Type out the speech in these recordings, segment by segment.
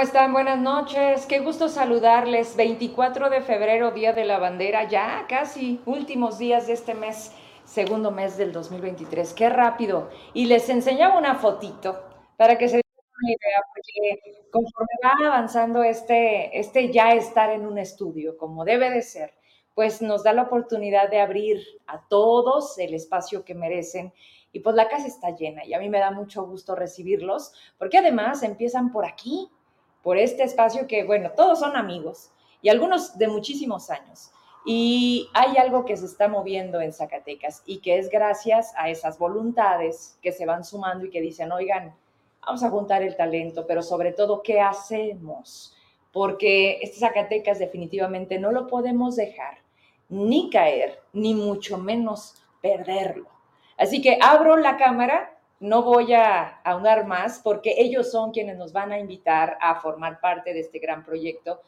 ¿Cómo están? Buenas noches. Qué gusto saludarles. 24 de febrero, Día de la Bandera, ya casi últimos días de este mes, segundo mes del 2023. Qué rápido. Y les enseñaba una fotito para que se den una idea, porque conforme va avanzando este, este ya estar en un estudio, como debe de ser, pues nos da la oportunidad de abrir a todos el espacio que merecen y pues la casa está llena y a mí me da mucho gusto recibirlos, porque además empiezan por aquí, por este espacio que, bueno, todos son amigos y algunos de muchísimos años. Y hay algo que se está moviendo en Zacatecas y que es gracias a esas voluntades que se van sumando y que dicen, oigan, vamos a juntar el talento, pero sobre todo, ¿qué hacemos? Porque este Zacatecas definitivamente no lo podemos dejar ni caer, ni mucho menos perderlo. Así que abro la cámara no voy a ahondar más porque ellos son quienes nos van a invitar a formar parte de este gran proyecto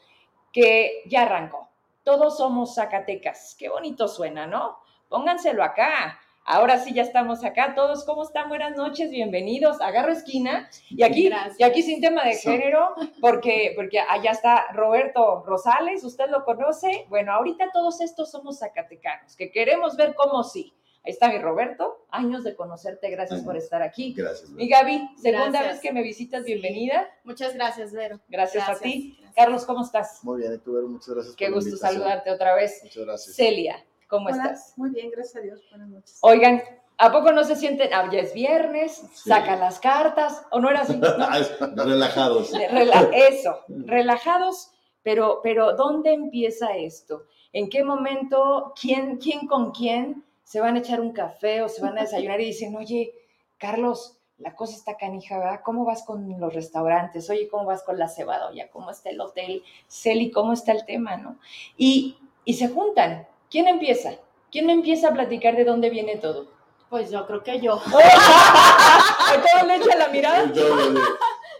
que ya arrancó. Todos somos Zacatecas. Qué bonito suena, ¿no? Pónganselo acá. Ahora sí ya estamos acá. Todos, ¿cómo están? Buenas noches, bienvenidos. Agarro esquina. Y aquí, y aquí sin tema de género, porque, porque allá está Roberto Rosales, usted lo conoce. Bueno, ahorita todos estos somos zacatecanos, que queremos ver cómo sí. Ahí está mi Roberto, años de conocerte, gracias por estar aquí. Gracias. Mi Gaby, segunda vez que me visitas, bienvenida. Muchas gracias, Vero. Gracias, a ti. Carlos, ¿cómo estás? Muy bien, y tú, Vero, muchas gracias. Qué gusto saludarte otra vez. Muchas gracias. Celia, ¿cómo estás? Muy bien, gracias a Dios. Buenas noches. Oigan, ¿a poco no se sienten? Ah, ya es viernes, sacan las cartas, ¿o no era así? relajados. eso, relajados, pero, pero ¿dónde empieza esto? ¿En qué momento? ¿Quién, quién con quién? Se van a echar un café o se van a desayunar y dicen, oye, Carlos, la cosa está canija, ¿verdad? ¿Cómo vas con los restaurantes? Oye, ¿cómo vas con la cebadoya? ¿Cómo está el hotel? Celi, ¿cómo está el tema, no? Y, y se juntan. ¿Quién empieza? ¿Quién empieza a platicar de dónde viene todo? Pues yo creo que yo. ¿Todo le echa la mirada?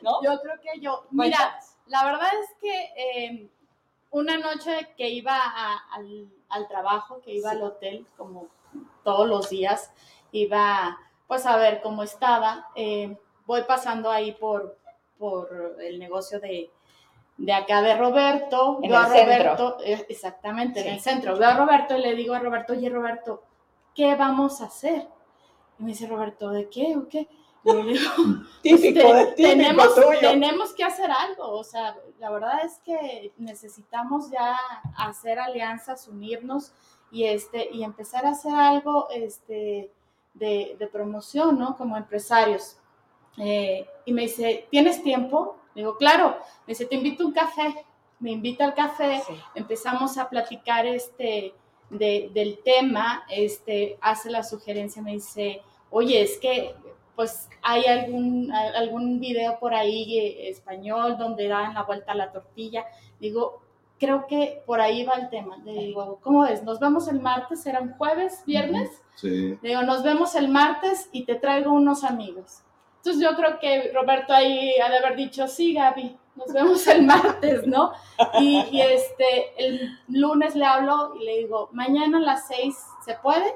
¿No? Yo creo que yo. Mira, la verdad es que eh, una noche que iba al, al, trabajo, que iba al hotel, como todos los días iba pues a ver cómo estaba. Eh, voy pasando ahí por, por el negocio de, de acá de Roberto. En el Roberto, eh, exactamente, en el centro. Veo a Roberto y le digo a Roberto, oye Roberto, ¿qué vamos a hacer? Y me dice Roberto, ¿de qué o qué? Y le digo, típico, tenemos, tenemos que hacer algo. O sea, la verdad es que necesitamos ya hacer alianzas, unirnos y, este, y empezar a hacer algo este, de, de promoción, ¿no? Como empresarios. Eh, y me dice, ¿tienes tiempo? Le digo, claro. Me dice, te invito a un café. Me invita al café, empezamos a platicar este, de, del tema, este, hace la sugerencia, me dice, oye, es que pues hay algún, algún video por ahí eh, español donde dan la vuelta a la tortilla. Digo, creo que por ahí va el tema. Le digo, ¿cómo es? Nos vemos el martes, ¿era un jueves, viernes? Sí. Le digo, nos vemos el martes y te traigo unos amigos. Entonces yo creo que Roberto ahí ha de haber dicho, sí, Gaby, nos vemos el martes, ¿no? Y, este, el lunes le hablo y le digo, mañana a las seis, ¿se puede?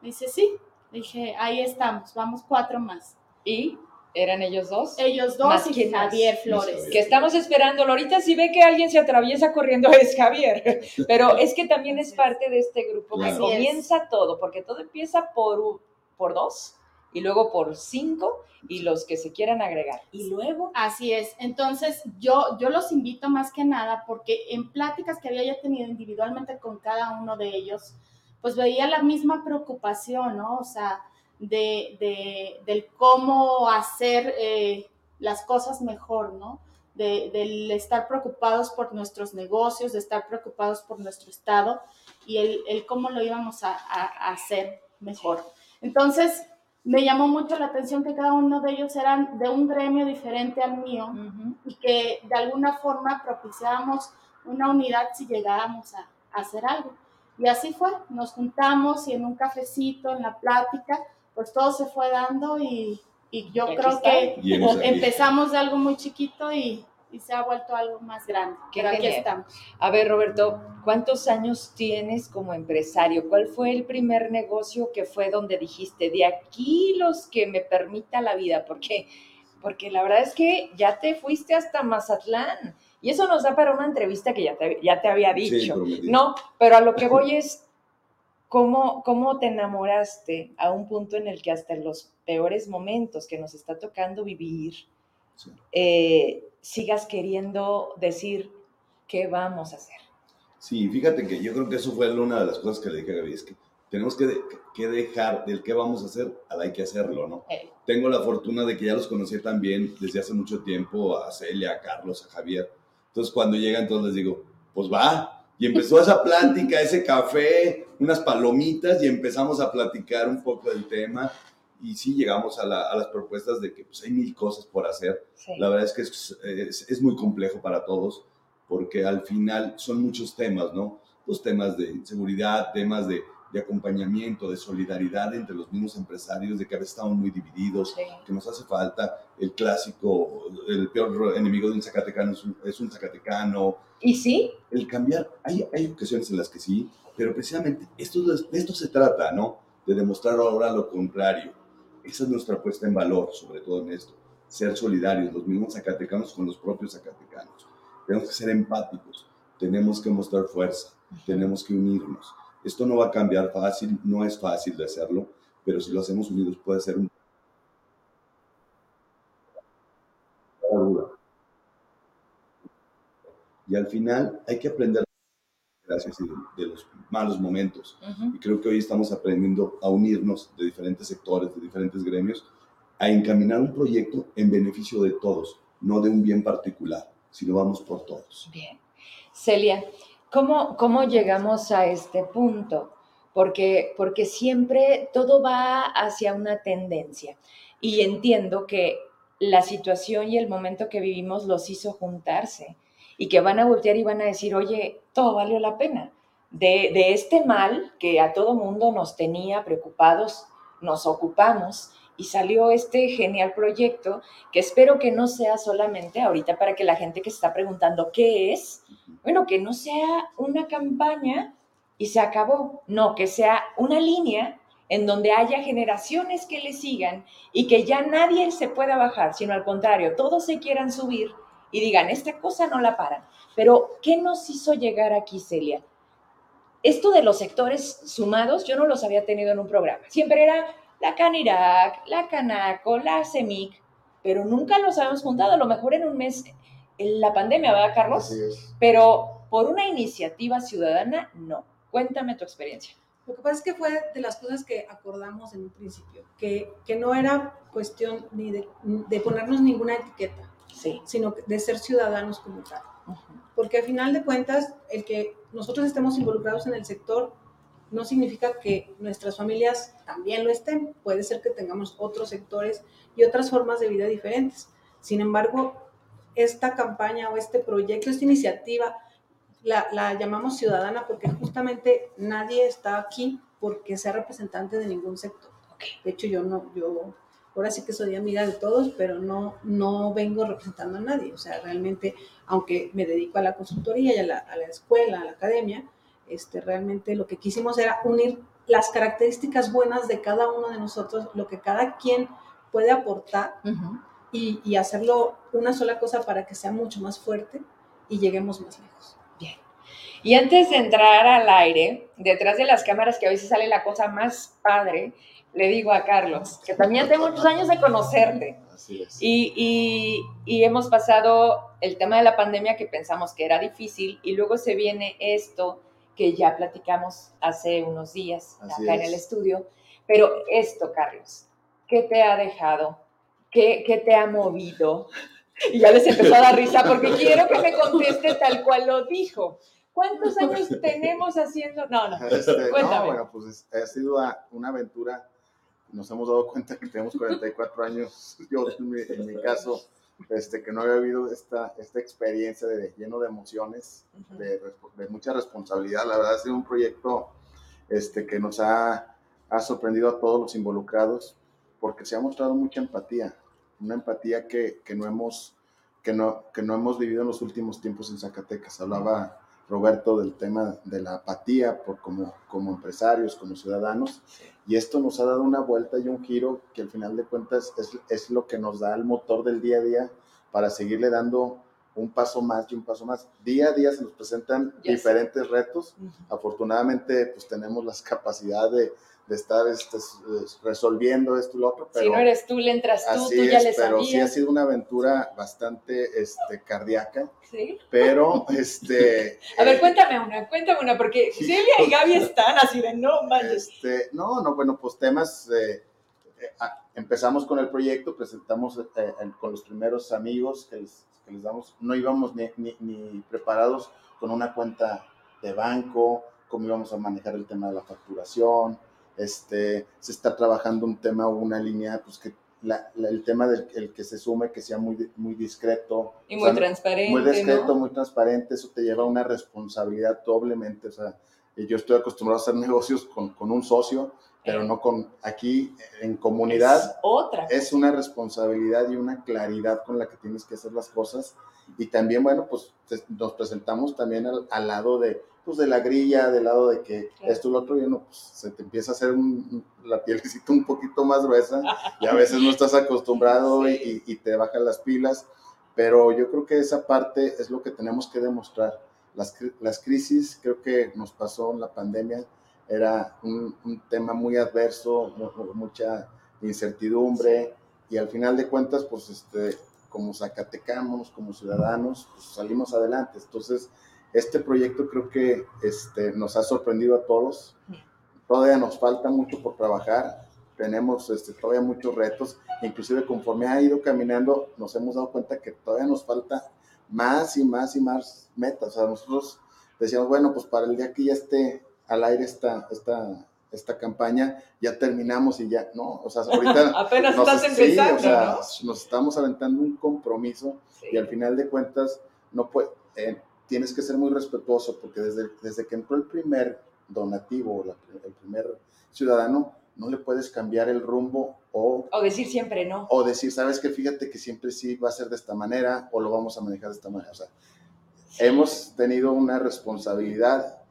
Me dice, sí. Le dije, ahí estamos, vamos cuatro más. ¿Y? ¿Eran ellos dos? Ellos dos y Javier Flores. Que estamos esperándolo. Ahorita si ve que alguien se atraviesa corriendo es Javier. Pero es que también es parte de este grupo que comienza todo, porque todo empieza por, por dos y luego por cinco y los que se quieran agregar. Y luego. Así es. Entonces, yo, yo los invito más que nada porque en pláticas que había ya tenido individualmente con cada uno de ellos, pues veía la misma preocupación, ¿no? O sea, de, de, del cómo hacer eh, las cosas mejor, ¿no? De, del estar preocupados por nuestros negocios, de estar preocupados por nuestro estado y el, el cómo lo íbamos a, a, hacer mejor. Entonces, me llamó mucho la atención que cada uno de ellos eran de un gremio diferente al mío y que de alguna forma propiciábamos una unidad si llegábamos a, a hacer algo. Y así fue, nos juntamos y en un cafecito, en la plática, pues todo se fue dando y, y yo creo que empezamos de algo muy chiquito y, y, se ha vuelto algo más grande. Qué aquí estamos. A ver, Roberto, ¿cuántos años tienes como empresario? ¿Cuál fue el primer negocio que fue donde dijiste, de aquí los que me permita la vida? Porque porque la verdad es que ya te fuiste hasta Mazatlán. Y eso nos da para una entrevista que ya te, ya te había dicho. no, pero a lo que voy es, ¿cómo, ¿cómo te enamoraste a un punto en el que hasta en los peores momentos que nos está tocando vivir, eh, sigas queriendo decir qué vamos a hacer? Sí, fíjate que yo creo que eso fue una de las cosas que le dije a Gaby, es que tenemos que, que dejar del qué vamos a hacer al hay que hacerlo, ¿no? Tengo la fortuna de que ya los conocí también desde hace mucho tiempo, a Celia, a Carlos, a Javier. Entonces cuando llegan todos les digo, pues va. Y empezó esa plática, ese café, unas palomitas y empezamos a platicar un poco del tema. Y sí llegamos a, las propuestas de que pues, hay mil cosas por hacer. La verdad es que es, es muy complejo para todos porque al final son muchos temas, ¿no? Los temas de seguridad, temas de, de acompañamiento, de solidaridad entre los mismos empresarios, de que a veces estamos muy divididos, que nos hace falta el clásico, el peor enemigo de un zacatecano es un, zacatecano. ¿Y sí? El cambiar, hay, hay ocasiones en las que sí, pero precisamente esto, de esto se trata, ¿no? De demostrar ahora lo contrario. Esa es nuestra puesta en valor, sobre todo en esto. Ser solidarios, los mismos zacatecanos con los propios zacatecanos tenemos que ser empáticos, tenemos que mostrar fuerza, tenemos que unirnos. Esto no va a cambiar fácil, no es fácil de hacerlo, pero si lo hacemos unidos puede ser un... Y al final hay que aprender gracias de, los malos momentos. Y creo que hoy estamos aprendiendo a unirnos de diferentes sectores, de diferentes gremios, a encaminar un proyecto en beneficio de todos, no de un bien particular si lo vamos por todos. Bien. Celia, ¿cómo, cómo llegamos a este punto? Porque, porque siempre todo va hacia una tendencia. Y entiendo que la situación y el momento que vivimos los hizo juntarse y que van a voltear y van a decir, oye, todo valió la pena. De, este mal que a todo mundo nos tenía preocupados, nos ocupamos y salió este genial proyecto que espero que no sea solamente ahorita para que la gente que está preguntando qué es, bueno, que no sea una campaña y se acabó, no, que sea una línea en donde haya generaciones que le sigan y que ya nadie se pueda bajar, sino al contrario, todos se quieran subir y digan, esta cosa no la paran. Pero, ¿qué nos hizo llegar aquí, Celia? Esto de los sectores sumados, yo no los había tenido en un programa. Siempre era la Canirac, la Canaco, la CEMIC, pero nunca los habíamos juntado, a lo mejor en un mes, en la pandemia, ¿verdad, Carlos? Así es. Pero por una iniciativa ciudadana, no. Cuéntame tu experiencia. Lo que pasa es que fue de las cosas que acordamos en un principio, que, que no era cuestión ni de, de ponernos ninguna etiqueta, sí. sino de ser ciudadanos como tal. Porque al final de cuentas, el que nosotros estemos involucrados en el sector no significa que nuestras familias también lo estén. Puede ser que tengamos otros sectores y otras formas de vida diferentes. Sin embargo, esta campaña o este proyecto, esta iniciativa, la, llamamos ciudadana porque justamente nadie está aquí porque sea representante de ningún sector. De hecho, yo no, yo ahora sí que soy amiga de todos, pero no, no vengo representando a nadie. O sea, realmente, aunque me dedico a la consultoría y a la, a la escuela, a la academia, este, realmente lo que quisimos era unir las características buenas de cada uno de nosotros, lo que cada quien puede aportar y, y, hacerlo una sola cosa para que sea mucho más fuerte y lleguemos más lejos. Bien. Y antes de entrar al aire, detrás de las cámaras, que a veces sale la cosa más padre, le digo a Carlos, que también tengo muchos años de conocerte. Así es. Y, y, y, hemos pasado el tema de la pandemia que pensamos que era difícil y luego se viene esto que ya platicamos hace unos días acá en el estudio. Pero esto, Carlos, ¿qué te ha dejado? ¿Qué, ¿Qué, te ha movido? Y ya les empezó a dar risa porque quiero que me conteste tal cual lo dijo. ¿Cuántos años tenemos haciendo? No, no, este, cuéntame. No, bueno, pues ha sido una aventura. Nos hemos dado cuenta que tenemos 44 años. Yo, en mi, en mi caso, este, que no había habido esta, esta experiencia de lleno de emociones, de, de, mucha responsabilidad. La verdad ha sido un proyecto este, que nos ha, ha, sorprendido a todos los involucrados porque se ha mostrado mucha empatía, una empatía que, que, no hemos, que, no, que no hemos vivido en los últimos tiempos en Zacatecas. Hablaba Roberto, del tema de la apatía por como, como empresarios, como ciudadanos. Y esto nos ha dado una vuelta y un giro que al final de cuentas es, es lo que nos da el motor del día a día para seguirle dando un paso más y un paso más. Día a día se nos presentan diferentes retos. Afortunadamente, pues tenemos las capacidades de, de estar este, resolviendo esto y lo otro. Pero si no eres tú, le entras tú, tú ya le Pero sí ha sido una aventura bastante este, cardíaca. Sí. Pero, este... A ver, eh, cuéntame una, cuéntame una, porque Celia y Gaby están así de no manches. Este, no, no, bueno, pues temas... Eh, ah, empezamos con el proyecto, presentamos eh, con los primeros amigos que les, que les damos, no íbamos ni, ni, ni preparados con una cuenta de banco, cómo íbamos a manejar el tema de la facturación, este, se está trabajando un tema o una línea, pues que el tema del el que se sume, que sea muy, muy discreto. Y muy transparente. Muy discreto, muy transparente, eso te lleva a una responsabilidad doblemente. O sea, yo estoy acostumbrado a hacer negocios con, con un socio, pero no con aquí en comunidad. Es otra. Es una responsabilidad y una claridad con la que tienes que hacer las cosas. Y también, bueno, pues nos presentamos también al, al lado de pues, de la grilla, del lado de que esto y lo otro, y no, pues se te empieza a hacer la pielecita un poquito más gruesa y a veces no estás acostumbrado y, te bajan las pilas, pero yo creo que esa parte es lo que tenemos que demostrar. Las, las crisis, creo que nos pasó en la pandemia, era un, tema muy adverso, mucha incertidumbre y al final de cuentas, pues este, como zacatecanos, como ciudadanos, pues salimos adelante. Entonces, este proyecto creo que este, nos ha sorprendido a todos. Todavía nos falta mucho por trabajar. Tenemos este, todavía muchos retos. Inclusive conforme ha ido caminando, nos hemos dado cuenta que todavía nos falta más y más y más metas. O sea, nosotros decíamos, bueno, pues para el día que ya esté al aire esta, esta, esta campaña, ya terminamos y ya, no, o sea, ahorita... Apenas estás empezando, o sea, Nos estamos aventando un compromiso y al final de cuentas, no puede, eh, tienes que ser muy respetuoso porque desde, desde que entró el primer donativo, el primer ciudadano, no le puedes cambiar el rumbo o... O decir siempre no. O decir, sabes que fíjate que siempre sí va a ser de esta manera o lo vamos a manejar de esta manera. O sea, hemos tenido una responsabilidad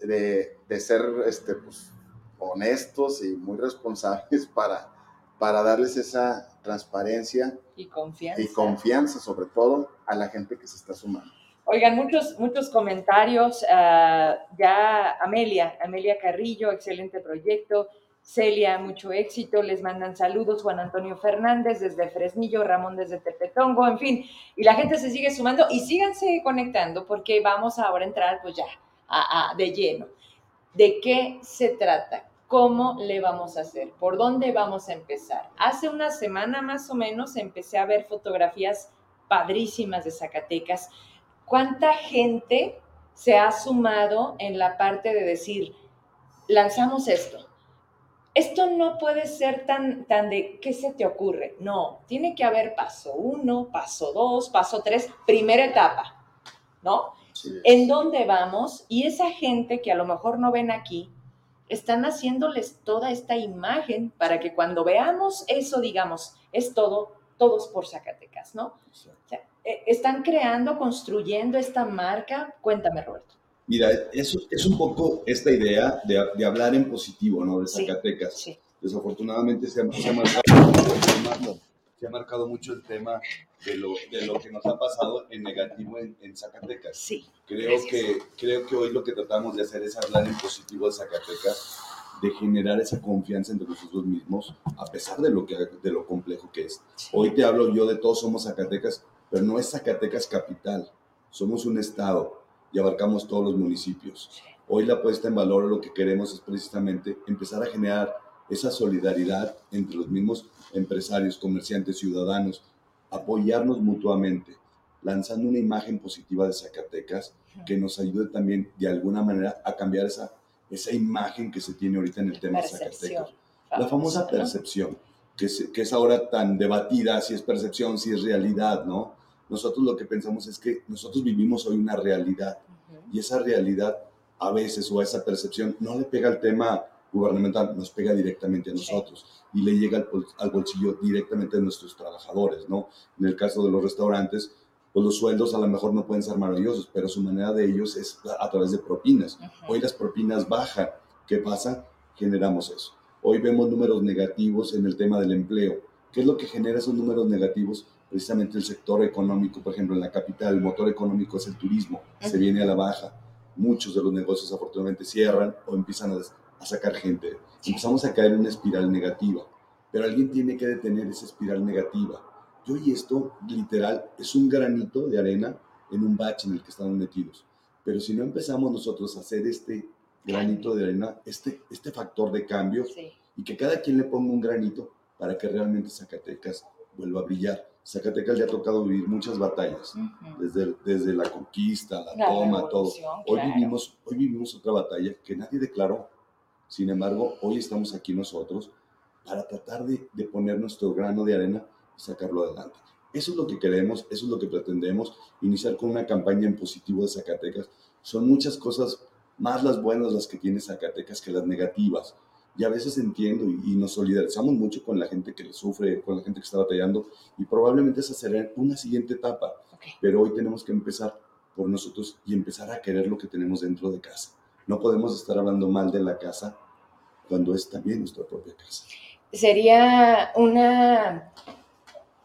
de, de ser este, pues, honestos y muy responsables para, para darles esa transparencia. Y confianza. Y confianza sobre todo a la gente que se está sumando. Oigan, muchos, muchos comentarios. Ah, ya Amelia, Amelia Carrillo, excelente proyecto. Celia, mucho éxito. Les mandan saludos. Juan Antonio Fernández desde Fresnillo, Ramón desde Tepetongo, en fin. Y la gente se sigue sumando y síganse conectando porque vamos ahora a entrar pues ya de lleno. ¿De qué se trata? ¿Cómo le vamos a hacer? ¿Por dónde vamos a empezar? Hace una semana más o menos empecé a ver fotografías padrísimas de Zacatecas ¿Cuánta gente se ha sumado en la parte de decir, lanzamos esto? Esto no puede ser tan, tan de, ¿qué se te ocurre? No, tiene que haber paso uno, paso dos, paso tres, primera etapa, ¿no? ¿En dónde vamos? Y esa gente que a lo mejor no ven aquí, están haciéndoles toda esta imagen para que cuando veamos eso digamos, es todo, todos por Zacatecas, ¿no? Eh, ¿Están creando, construyendo esta marca? Cuéntame, Roberto. Mira, eso es un poco esta idea de, de hablar en positivo, ¿no? De Zacatecas. Sí, Desafortunadamente se ha, se, ha marcado, se ha, marcado, mucho el tema de lo, de lo que nos ha pasado en negativo en, en Zacatecas. Sí. Creo que, creo que hoy lo que tratamos de hacer es hablar en positivo de Zacatecas, de generar esa confianza entre nosotros mismos, a pesar de lo, que, de lo complejo que es. Hoy te hablo yo de todos somos Zacatecas, pero no es Zacatecas capital, somos un estado y abarcamos todos los municipios. Hoy la puesta en valor, lo que queremos es precisamente empezar a generar esa solidaridad entre los mismos empresarios, comerciantes, ciudadanos, apoyarnos mutuamente, lanzando una imagen positiva de Zacatecas que nos ayude también de alguna manera a cambiar esa, esa imagen que se tiene ahorita en el tema de Zacatecas. La famosa percepción, que es, que es ahora tan debatida, si es percepción, si es realidad, ¿no? Nosotros lo que pensamos es que nosotros vivimos hoy una realidad y esa realidad a veces o esa percepción no le pega al tema gubernamental, nos pega directamente a nosotros y le llega al, bolsillo directamente a nuestros trabajadores, ¿no? En el caso de los restaurantes, pues los sueldos a lo mejor no pueden ser maravillosos, pero su manera de ellos es a través de propinas. Hoy las propinas bajan. ¿Qué pasa? Generamos eso. Hoy vemos números negativos en el tema del empleo. ¿Qué es lo que genera esos números negativos? Precisamente el sector económico, por ejemplo, en la capital, el motor económico es el turismo, se viene a la baja. Muchos de los negocios afortunadamente cierran o empiezan a, sacar gente. Empezamos a caer en una espiral negativa, pero alguien tiene que detener esa espiral negativa. Y hoy esto, literal, es un granito de arena en un bache en el que estamos metidos. Pero si no empezamos nosotros a hacer este granito de arena, este, este factor de cambio, y que cada quien le ponga un granito para que realmente Zacatecas vuelva a brillar. Zacatecas le ha tocado vivir muchas batallas, desde, desde la conquista, la, toma, todo. Hoy, vivimos, hoy vivimos otra batalla que nadie declaró. Sin embargo, hoy estamos aquí nosotros para tratar de, de poner nuestro grano de arena y sacarlo adelante. Eso es lo que queremos, eso es lo que pretendemos, iniciar con una campaña en positivo de Zacatecas. Son muchas cosas, más las buenas las que tiene Zacatecas que las negativas y a veces entiendo y, nos solidarizamos mucho con la gente que le sufre, con la gente que está batallando y probablemente esa será una siguiente etapa. Pero hoy tenemos que empezar por nosotros y empezar a querer lo que tenemos dentro de casa. No podemos estar hablando mal de la casa cuando es también nuestra propia casa. Sería una,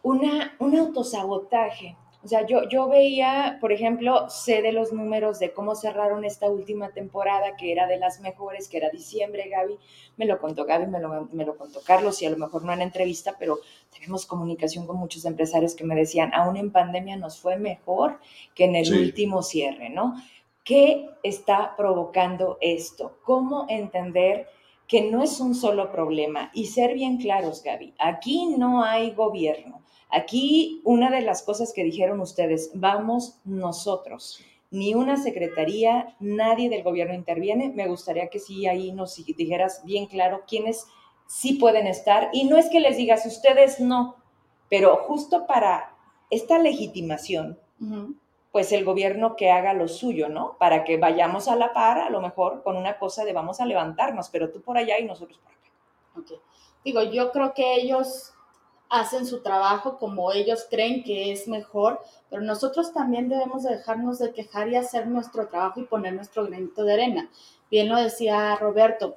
una, un autosabotaje o sea, yo, yo veía, por ejemplo, sé de los números de cómo cerraron esta última temporada, que era de las mejores, que era diciembre, Gaby. Me lo contó Gaby, me lo, me lo contó Carlos, y a lo mejor no en entrevista, pero tenemos comunicación con muchos empresarios que me decían, aún en pandemia nos fue mejor que en el último cierre, ¿no? ¿Qué está provocando esto? ¿Cómo entender que no es un solo problema? Y ser bien claros, Gaby, aquí no hay gobierno Aquí una de las cosas que dijeron ustedes, vamos nosotros, ni una secretaría, nadie del gobierno interviene. Me gustaría que sí ahí nos dijeras bien claro quiénes sí pueden estar. Y no es que les digas, ustedes no, pero justo para esta legitimación, pues el gobierno que haga lo suyo, ¿no? Para que vayamos a la par, a lo mejor con una cosa de vamos a levantarnos, pero tú por allá y nosotros por acá. Digo, yo creo que ellos hacen su trabajo como ellos creen que es mejor, pero nosotros también debemos dejarnos de quejar y hacer nuestro trabajo y poner nuestro granito de arena. Bien lo decía Roberto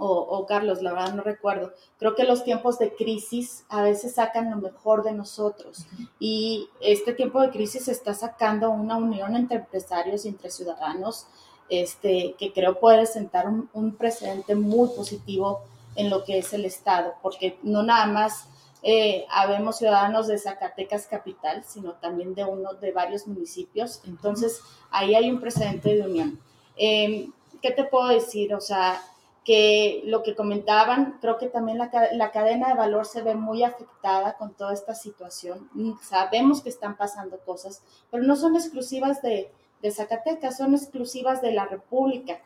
o, Carlos, la verdad no recuerdo. Creo que los tiempos de crisis a veces sacan lo mejor de nosotros y este tiempo de crisis está sacando una unión entre empresarios y entre ciudadanos este, que creo puede sentar un, un precedente muy positivo en lo que es el Estado, porque no nada más eh, habemos ciudadanos de Zacatecas capital, sino también de uno de varios municipios. Entonces, ahí hay un precedente de unión. Em, ¿Qué te puedo decir? O sea, que lo que comentaban, creo que también la, la, cadena de valor se ve muy afectada con toda esta situación. Sabemos que están pasando cosas, pero no son exclusivas de, de Zacatecas, son exclusivas de la República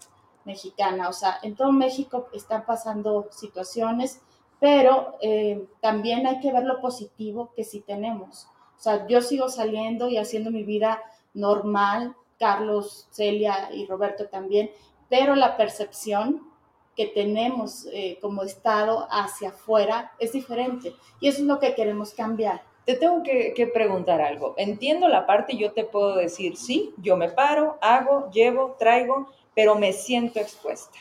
Mexicana. O sea, en todo México están pasando situaciones pero eh, también hay que ver lo positivo que sí tenemos. O sea, yo sigo saliendo y haciendo mi vida normal, Carlos, Celia y Roberto también, pero la percepción que tenemos eh, como Estado hacia afuera es diferente y eso es lo que queremos cambiar. Te tengo que, que, preguntar algo. Entiendo la parte, yo te puedo decir, sí, yo me paro, hago, llevo, traigo, pero me siento expuesta.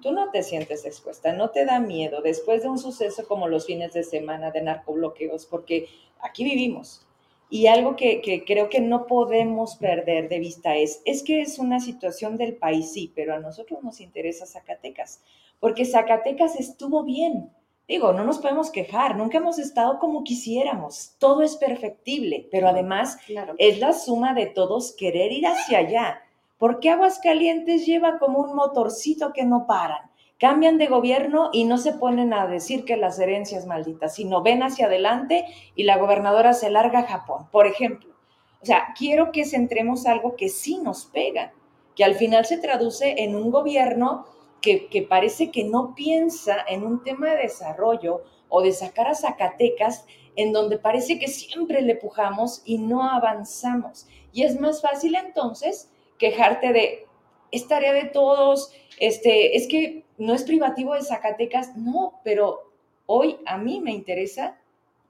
Tú no te sientes expuesta, no te da miedo después de un suceso como los fines de semana de narcobloqueos, porque aquí vivimos. Y algo que, que, creo que no podemos perder de vista es, es que es una situación del país, sí, pero a nosotros nos interesa Zacatecas, porque Zacatecas estuvo bien. Digo, no nos podemos quejar, nunca hemos estado como quisiéramos, todo es perfectible, pero además es la suma de todos querer ir hacia allá ¿Por qué Aguascalientes lleva como un motorcito que no paran? Cambian de gobierno y no se ponen a decir que las herencias malditas, sino ven hacia adelante y la gobernadora se larga a Japón, por ejemplo. O sea, quiero que centremos algo que sí nos pega, que al final se traduce en un gobierno que, que parece que no piensa en un tema de desarrollo o de sacar a Zacatecas en donde parece que siempre le pujamos y no avanzamos. Y es más fácil entonces quejarte de, es tarea de todos, este, es que no es privativo de Zacatecas, no, pero hoy a mí me interesa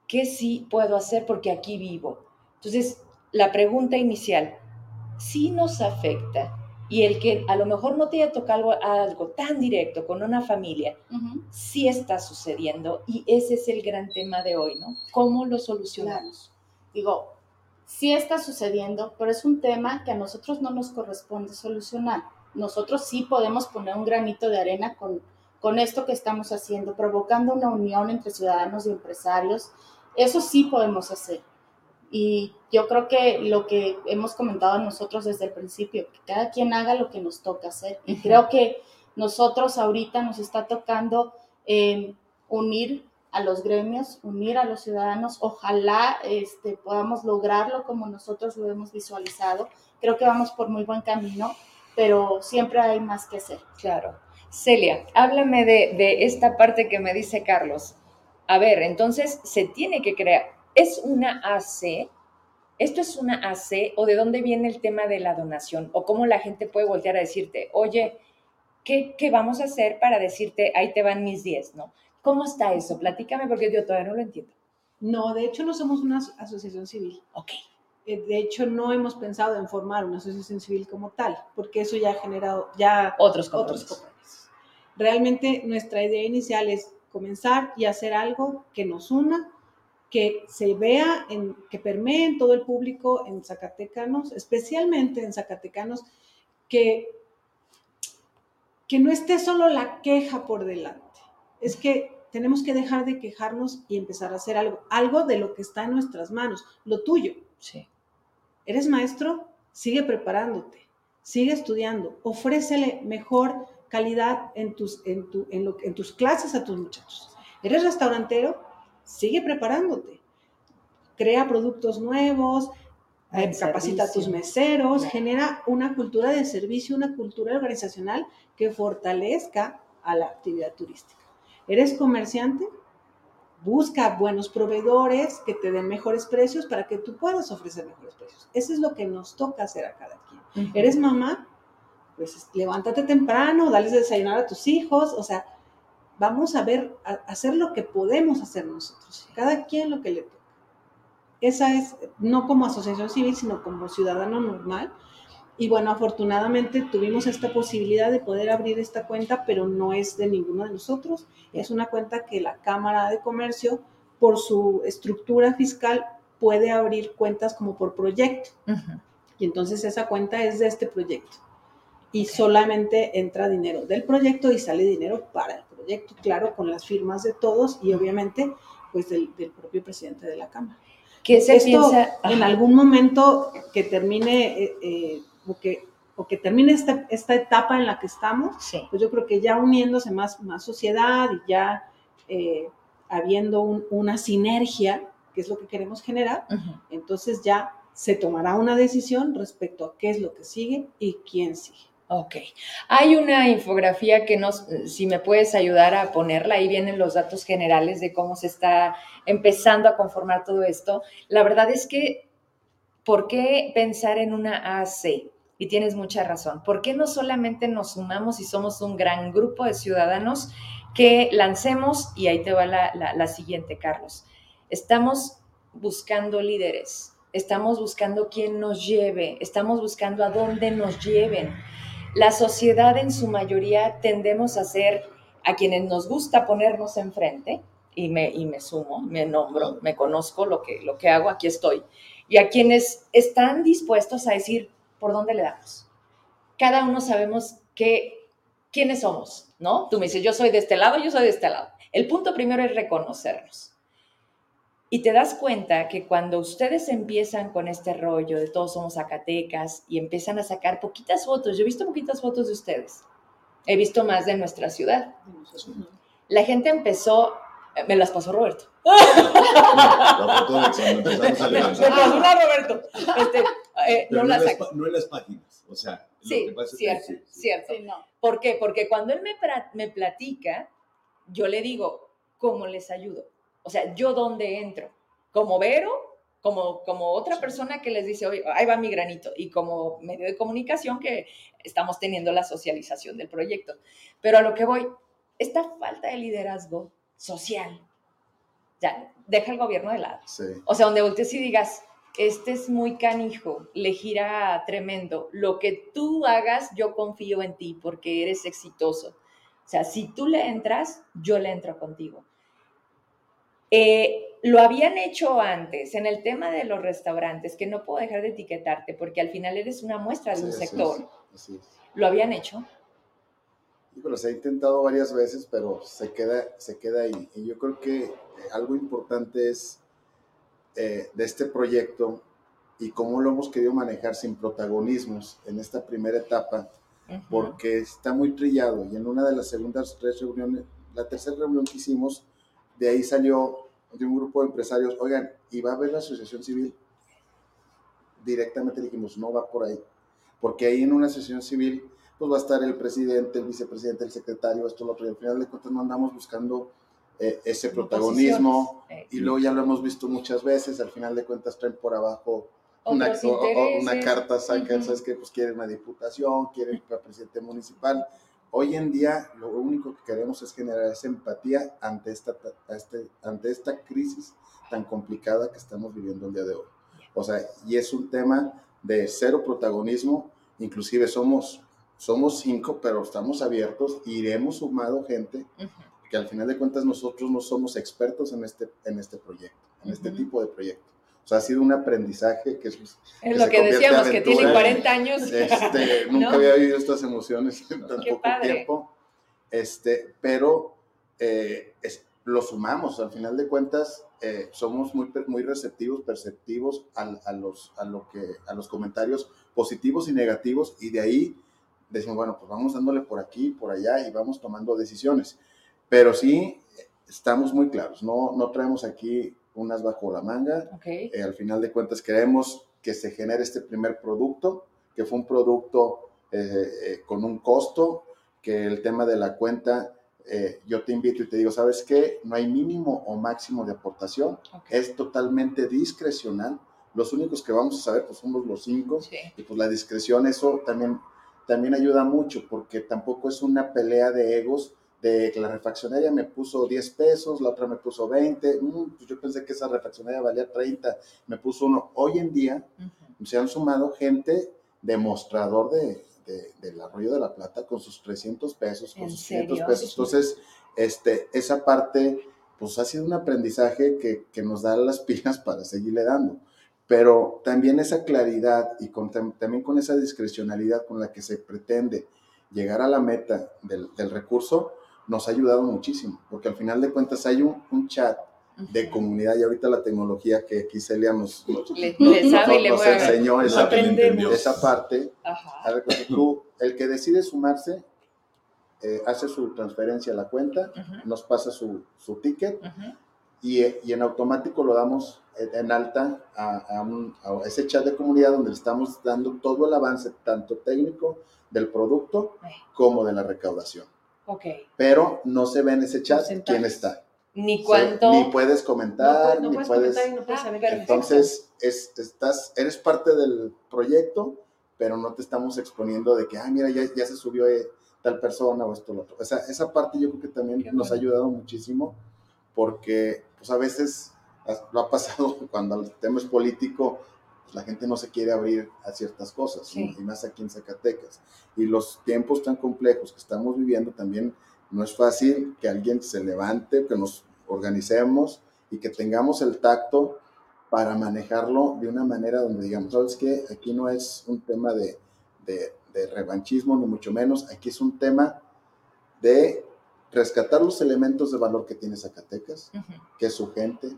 qué sí puedo hacer porque aquí vivo. Entonces, la pregunta inicial, sí nos afecta y el que a lo mejor no te haya tocado algo, tan directo con una familia, sí está sucediendo y ese es el gran tema de hoy, ¿no? ¿Cómo lo solucionamos? Digo, sí está sucediendo, pero es un tema que a nosotros no nos corresponde solucionar. Nosotros sí podemos poner un granito de arena con, con esto que estamos haciendo, provocando una unión entre ciudadanos y empresarios. Eso sí podemos hacer y yo creo que lo que hemos comentado nosotros desde el principio, que cada quien haga lo que nos toca hacer. Y creo que nosotros ahorita nos está tocando em, unir a los gremios, unir a los ciudadanos. Ojalá este, podamos lograrlo como nosotros lo hemos visualizado. Creo que vamos por muy buen camino, pero siempre hay más que hacer. Claro. Celia, háblame de, de esta parte que me dice Carlos. A ver, entonces se tiene que crear, ¿Es una AC? ¿Esto es una AC o de dónde viene el tema de la donación? ¿O cómo la gente puede voltear a decirte, oye, ¿qué, vamos a hacer para decirte, ahí te van mis 10, ¿no? ¿Cómo está eso? Platícame porque yo todavía no lo entiendo. No, de hecho no somos una asociación civil. Ok. Eh, de hecho, no hemos pensado en formar una asociación civil como tal, porque eso ya ha generado ya otros compromisos. Otros compromisos. Realmente nuestra idea inicial es comenzar y hacer algo que nos una que se vea, en, que permee en todo el público en Zacatecanos, especialmente en Zacatecanos, que, que no esté solo la queja por delante. Es que tenemos que dejar de quejarnos y empezar a hacer algo, algo de lo que está en nuestras manos, lo tuyo. Sí. ¿Eres maestro? Sigue preparándote, sigue estudiando, ofrécele mejor calidad en tus, en, tu, en, lo, en tus clases a tus muchachos. ¿Eres restaurantero? sigue preparándote. Crea productos nuevos, eh, capacita a tus meseros, genera una cultura de servicio, una cultura organizacional que fortalezca a la actividad turística. ¿Eres comerciante? Busca buenos proveedores que te den mejores precios para que tú puedas ofrecer mejores precios. Eso es lo que nos toca hacer a cada quien. ¿Eres mamá? Pues levántate temprano, dales desayunar a tus hijos, o sea, vamos a ver, a hacer lo que podemos hacer nosotros, cada quien lo que le toca. Esa es, no como asociación civil, sino como ciudadano normal. Y bueno, afortunadamente tuvimos esta posibilidad de poder abrir esta cuenta, pero no es de ninguno de nosotros. Es una cuenta que la Cámara de Comercio, por su estructura fiscal, puede abrir cuentas como por proyecto. Y entonces esa cuenta es de este proyecto. Y solamente entra dinero del proyecto y sale dinero para el claro, con las firmas de todos y obviamente pues del, propio presidente de la Cámara. ¿Qué se piensa? En algún momento que termine eh, eh, o, que, o que termine esta, esta etapa en la que estamos, pues yo creo que ya uniéndose más, más sociedad y ya eh, habiendo una sinergia, que es lo que queremos generar, entonces ya se tomará una decisión respecto a qué es lo que sigue y quién sigue. Ok. Hay una infografía que nos, si me puedes ayudar a ponerla, ahí vienen los datos generales de cómo se está empezando a conformar todo esto. La verdad es que, ¿por qué pensar en una AC? Y tienes mucha razón. ¿Por qué no solamente nos sumamos y somos un gran grupo de ciudadanos que lancemos? Y ahí te va la, la siguiente, Carlos. Estamos buscando líderes, estamos buscando quién nos lleve, estamos buscando a dónde nos lleven la sociedad en su mayoría tendemos a ser a quienes nos gusta ponernos enfrente, y me, y me sumo, me nombro, me conozco lo que, lo que hago, aquí estoy, y a quienes están dispuestos a decir por dónde le damos. Cada uno sabemos que, quiénes somos, ¿no? Tú me dices, yo soy de este lado, yo soy de este lado. El punto primero es reconocernos. Y te das cuenta que cuando ustedes empiezan con este rollo de todos somos Zacatecas y empiezan a sacar poquitas fotos, yo he visto poquitas fotos de ustedes, he visto más de nuestra ciudad. La gente empezó, me las pasó Roberto. La foto de Me pasó Roberto. Este, eh, no, las no, en las páginas, o sea. Sí, cierto, cierto. ¿Por qué? Porque cuando él me, me platica, yo le digo, ¿cómo les ayudo? O sea, ¿yo dónde entro? ¿Como Vero? Como, como otra persona que les dice, oye, ahí va mi granito, y como medio de comunicación que estamos teniendo la socialización del proyecto. Pero a lo que voy, esta falta de liderazgo social, ya, deja el gobierno de lado. O sea, donde voltees y digas, este es muy canijo, le gira tremendo. Lo que tú hagas, yo confío en ti porque eres exitoso. O sea, si tú le entras, yo le entro contigo. Eh, lo habían hecho antes en el tema de los restaurantes, que no puedo dejar de etiquetarte porque al final eres una muestra de un sector. ¿Lo habían hecho? pero se ha intentado varias veces, pero se queda, se queda ahí. Y yo creo que algo importante es eh, de este proyecto y cómo lo hemos querido manejar sin protagonismos en esta primera etapa, porque está muy trillado. Y en una de las segundas tres reuniones, la tercera reunión que hicimos, de ahí salió de un grupo de empresarios, oigan, ¿y va a haber la asociación civil? Directamente dijimos, no va por ahí, porque ahí en una asociación civil, pues va a estar el presidente, el vicepresidente, el secretario, esto, lo otro, y al final de cuentas no andamos buscando eh, ese protagonismo, y luego ya lo hemos visto muchas veces, al final de cuentas traen por abajo una, una, carta, sacan, ¿sabes que Pues quieren una diputación, quieren un presidente municipal, Hoy en día lo único que queremos es generar esa empatía ante esta, este, ante esta crisis tan complicada que estamos viviendo el día de hoy. O sea, y es un tema de cero protagonismo, inclusive somos, somos cinco, pero estamos abiertos, iremos sumado gente, que al final de cuentas nosotros no somos expertos en este, en este proyecto, en este tipo de proyecto. O sea, ha sido un aprendizaje que es... Es lo que decíamos, que tiene 40 años. Este, nunca había vivido estas emociones en tan poco tiempo. Este, pero eh, lo sumamos, al final de cuentas, eh, somos muy, muy receptivos, perceptivos a, los, a, lo que, a los comentarios positivos y negativos, y de ahí decimos, bueno, pues vamos dándole por aquí, por allá, y vamos tomando decisiones. Pero sí, estamos muy claros, no, no traemos aquí unas bajo la manga. Eh, al final de cuentas queremos que se genere este primer producto, que fue un producto eh, eh, con un costo, que el tema de la cuenta, yo te invito y te digo, ¿sabes qué? No hay mínimo o máximo de aportación, es totalmente discrecional. Los únicos que vamos a saber pues somos los cinco y pues la discreción, eso también, también ayuda mucho porque tampoco es una pelea de egos, de que la refaccionaria me puso 10 pesos, la otra me puso 20, mm, pues yo pensé que esa refaccionaria valía 30, me puso uno. Hoy en día se han sumado gente demostrador de, del arroyo de la plata con sus 300 pesos, con sus 500 pesos. Entonces, este, esa parte, pues ha sido un aprendizaje que, que nos da las pilas para seguirle dando. Pero también esa claridad y con, también con esa discrecionalidad con la que se pretende llegar a la meta del, del recurso, nos ha ayudado muchísimo, porque al final de cuentas hay un, un chat de comunidad y ahorita la tecnología que aquí Celia nos, nos, enseñó esa, esa parte. tú, el que decide sumarse, eh, hace su transferencia a la cuenta, nos pasa su, su ticket y, y, en automático lo damos en alta a, a, ese chat de comunidad donde le estamos dando todo el avance, tanto técnico del producto como de la recaudación. Pero no se ve en ese chat quién está. Ni cuánto. ni puedes comentar, ni puedes. entonces, es, estás, eres parte del proyecto, pero no te estamos exponiendo de que, ah, mira, ya, ya se subió eh, tal persona o esto o lo otro. O sea, esa parte yo creo que también nos ha ayudado muchísimo, porque pues a veces lo ha pasado cuando el tema es político, pues, la gente no se quiere abrir a ciertas cosas, y más aquí en Zacatecas. Y los tiempos tan complejos que estamos viviendo también no es fácil que alguien se levante, que nos organicemos y que tengamos el tacto para manejarlo de una manera donde digamos, ¿sabes qué? Aquí no es un tema de, de, revanchismo, ni mucho menos, aquí es un tema de rescatar los elementos de valor que tiene Zacatecas, que es su gente,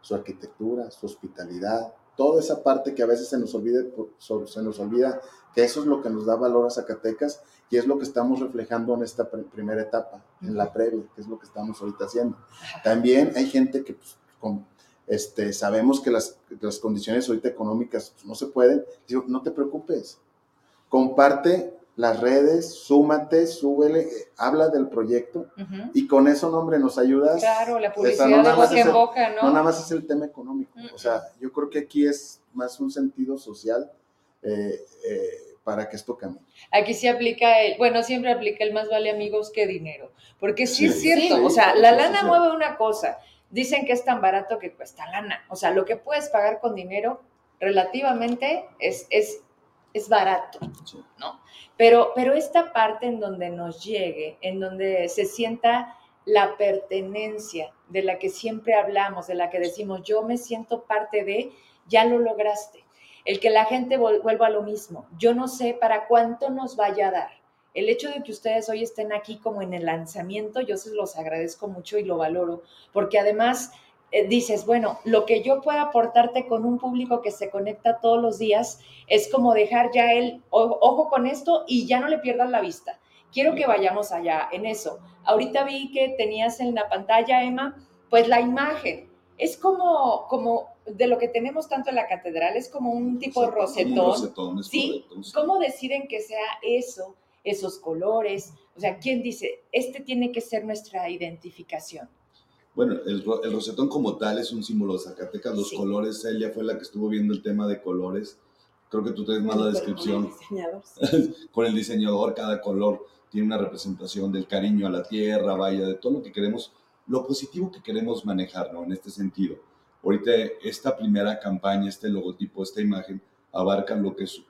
su arquitectura, su hospitalidad, toda esa parte que a veces se nos, olvida, se nos olvida que eso es lo que nos da valor a Zacatecas y es lo que estamos reflejando en esta primera etapa, en la previa, que es lo que estamos ahorita haciendo. También hay gente que pues, este, sabemos que las, las, condiciones ahorita económicas pues, no se pueden. Digo, no te preocupes, comparte las redes, súmate, súbele, habla del proyecto y con eso, nombre, nos ayudas. Claro, la publicidad no de boca en boca, ¿no? No nada más es el tema económico, o sea, yo creo que aquí es más un sentido social eh, eh, para que esto cambie. Aquí sí aplica el, bueno, siempre aplica el más vale amigos que dinero, porque sí, es cierto, o sea, la lana mueve una cosa, dicen que es tan barato que cuesta lana, o sea, lo que puedes pagar con dinero relativamente es, es, es barato, ¿no? Pero, pero esta parte en donde nos llegue, en donde se sienta la pertenencia de la que siempre hablamos, de la que decimos, yo me siento parte de, ya lo lograste. El que la gente vuelva a lo mismo. Yo no sé para cuánto nos vaya a dar. El hecho de que ustedes hoy estén aquí como en el lanzamiento, yo se los agradezco mucho y lo valoro, porque además eh, dices, bueno, lo que yo pueda aportarte con un público que se conecta todos los días es como dejar ya el ojo con esto y ya no le pierdas la vista. Quiero que vayamos allá en eso. Ahorita vi que tenías en la pantalla, Emma, pues la imagen. Es como, como de lo que tenemos tanto en la catedral, es como un tipo de rosetón. ¿Sí? ¿Cómo deciden que sea eso, esos colores? O sea, ¿quién dice, este tiene que ser nuestra identificación? Bueno, el, el, rosetón como tal es un símbolo de Zacatecas. Los colores, Celia fue la que estuvo viendo el tema de colores. Creo que tú tienes más la descripción. Con el diseñador. con el diseñador, cada color tiene una representación del cariño a la tierra, vaya, de todo lo que queremos, lo positivo que queremos manejar, ¿no? En este sentido. Ahorita esta primera campaña, este logotipo, esta imagen, abarca lo que es,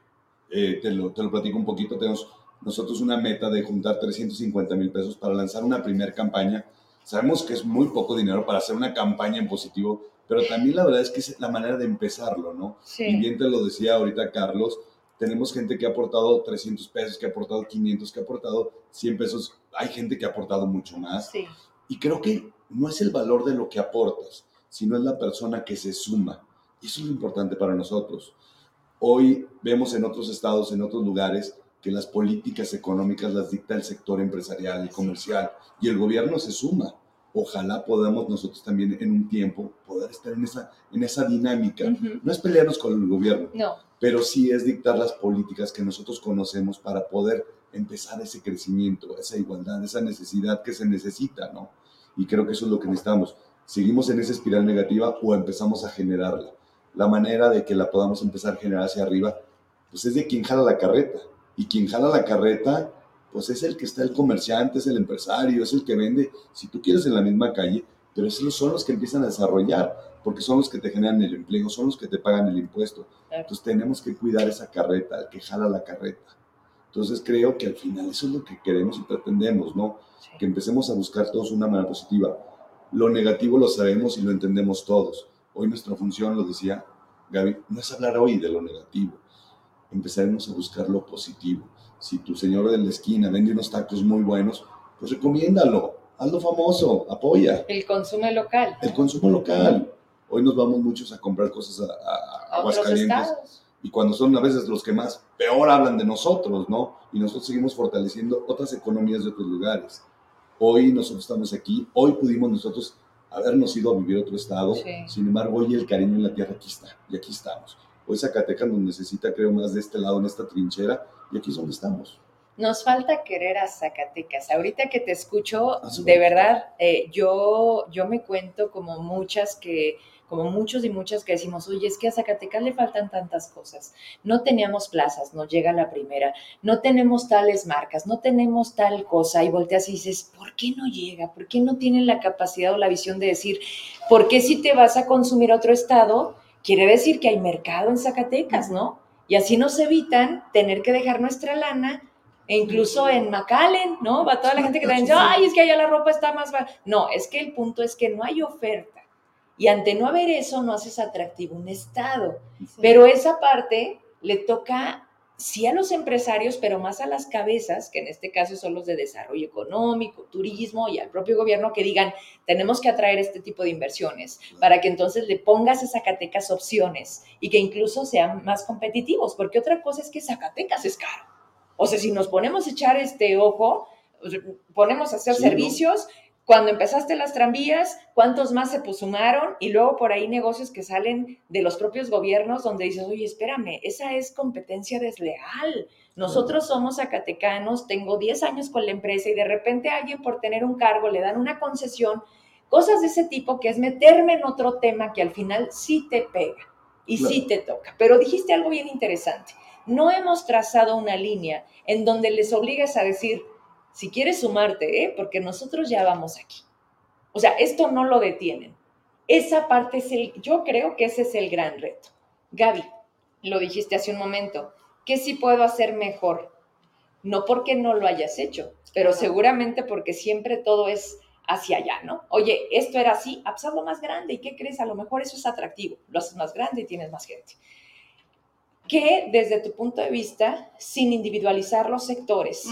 eh, te, lo, te lo platico un poquito, tenemos nosotros una meta de juntar 350 mil pesos para lanzar una primera campaña Sabemos que es muy poco dinero para hacer una campaña en positivo, pero también la verdad es que es la manera de empezarlo, ¿no? Sí. Y bien te lo decía ahorita Carlos, tenemos gente que ha aportado 300 pesos, que ha aportado 500, que ha aportado 100 pesos. Hay gente que ha aportado mucho más. Sí. Y creo que no es el valor de lo que aportas, sino es la persona que se suma. Y eso es lo importante para nosotros. Hoy vemos en otros estados, en otros lugares, que las políticas económicas las dicta el sector empresarial y comercial y el gobierno se suma. Ojalá podamos nosotros también en un tiempo poder estar en esa, en esa dinámica. No es pelearnos con el gobierno, no. pero sí es dictar las políticas que nosotros conocemos para poder empezar ese crecimiento, esa igualdad, esa necesidad que se necesita, ¿no? Y creo que eso es lo que necesitamos. ¿Seguimos en esa espiral negativa o empezamos a generarla? La manera de que la podamos empezar a generar hacia arriba, pues es de quien jala la carreta y quien jala la carreta, pues es el que está el comerciante, es el empresario, es el que vende, si tú quieres, en la misma calle, pero esos son los que empiezan a desarrollar, porque son los que te generan el empleo, son los que te pagan el impuesto. Entonces tenemos que cuidar esa carreta, el que jala la carreta. Entonces creo que al final eso es lo que queremos y pretendemos, ¿no? Que empecemos a buscar todos una manera positiva. Lo negativo lo sabemos y lo entendemos todos. Hoy nuestra función, lo decía Gaby, no es hablar hoy de lo negativo, empezaremos a buscar lo positivo. Si tu señor de la esquina vende unos tacos muy buenos, pues recomiéndalo, hazlo famoso, apoya. El consumo local. El consumo local. Hoy nos vamos muchos a comprar cosas a, a, Aguascalientes. Y cuando son a veces los que más peor hablan de nosotros, ¿no? Y nosotros seguimos fortaleciendo otras economías de otros lugares. Hoy nosotros estamos aquí, hoy pudimos nosotros habernos ido a vivir a otro estado, sin embargo hoy el cariño en la tierra aquí está, y aquí estamos. Hoy Zacatecas nos necesita, creo, más de este lado, en esta trinchera, y aquí es donde estamos. Nos falta querer a Zacatecas. Ahorita que te escucho, ah, de verdad, eh, yo, yo me cuento como muchas que, como muchos y muchas que decimos, oye, es que a Zacatecas le faltan tantas cosas. No teníamos plazas, nos llega la primera. No tenemos tales marcas, no tenemos tal cosa. Y volteas y dices, ¿por qué no llega? ¿Por qué no tienen la capacidad o la visión de decir, ¿por qué si te vas a consumir a otro estado? Quiere decir que hay mercado en Zacatecas, ¿no? Y así nos evitan tener que dejar nuestra lana e incluso en McAllen, ¿no? Va toda la gente que diciendo, ay, es que allá la ropa está más barata. No, es que el punto es que no hay oferta. Y ante no haber eso, no haces atractivo un Estado. Pero esa parte le toca sí a los empresarios, pero más a las cabezas, que en este caso son los de desarrollo económico, turismo y al propio gobierno, que digan, tenemos que atraer este tipo de inversiones para que entonces le pongas a Zacatecas opciones y que incluso sean más competitivos, porque otra cosa es que Zacatecas es caro. O sea, si nos ponemos a echar este ojo, ponemos a hacer servicios, cuando empezaste las tranvías, ¿cuántos más se sumaron? Y luego por ahí negocios que salen de los propios gobiernos donde dices, oye, espérame, esa es competencia desleal. Nosotros somos zacatecanos, tengo 10 años con la empresa y de repente alguien por tener un cargo le dan una concesión, cosas de ese tipo que es meterme en otro tema que al final sí te pega y sí te toca. Pero dijiste algo bien interesante. No hemos trazado una línea en donde les obligas a decir, si quieres sumarte, ¿eh? porque nosotros ya vamos aquí. O sea, esto no lo detienen. Esa parte es el, yo creo que ese es el gran reto. Gaby, lo dijiste hace un momento, ¿qué sí puedo hacer mejor? No porque no lo hayas hecho, pero seguramente porque siempre todo es hacia allá, ¿no? Oye, esto era así, ah, pues más grande, ¿y qué crees? A lo mejor eso es atractivo, lo haces más grande y tienes más gente. Que desde tu punto de vista, sin individualizar los sectores,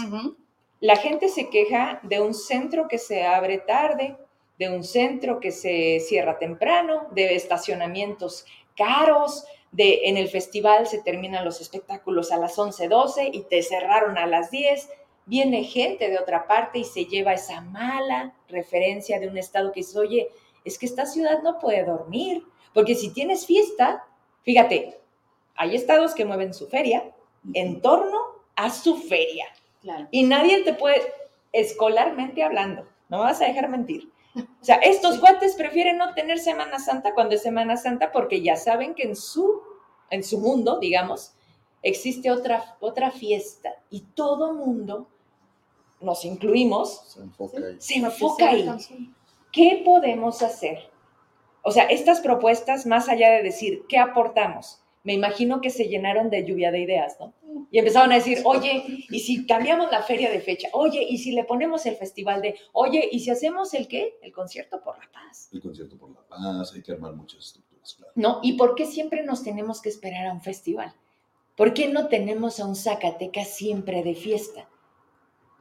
la gente se queja de un centro que se abre tarde, de un centro que se cierra temprano, de estacionamientos caros, de en el festival se terminan los espectáculos a las 11, 12 y te cerraron a las 10. Viene gente de otra parte y se lleva esa mala referencia de un estado que dice, oye, es que esta ciudad no puede dormir, porque si tienes fiesta, fíjate, hay estados que mueven su feria en torno a su feria. Y nadie te puede, escolarmente hablando, no vas a dejar mentir. O sea, estos guates prefieren no tener Semana Santa cuando es Semana Santa porque ya saben que en su, en su mundo, digamos, existe otra, otra fiesta y todo mundo, nos incluimos, se enfoca ahí. Se enfoca ahí. ¿Qué podemos hacer? O sea, estas propuestas, más allá de decir, ¿qué aportamos? me imagino que se llenaron de lluvia de ideas, ¿no? Y empezaron a decir, oye, ¿y si cambiamos la feria de fecha? Oye, ¿y si le ponemos el festival de, oye, ¿y si hacemos el qué? El concierto por la paz. El concierto por la paz, hay que armar muchas estructuras, claro. ¿No? ¿Y por qué siempre nos tenemos que esperar a un festival? ¿Por qué no tenemos a un Zacatecas siempre de fiesta?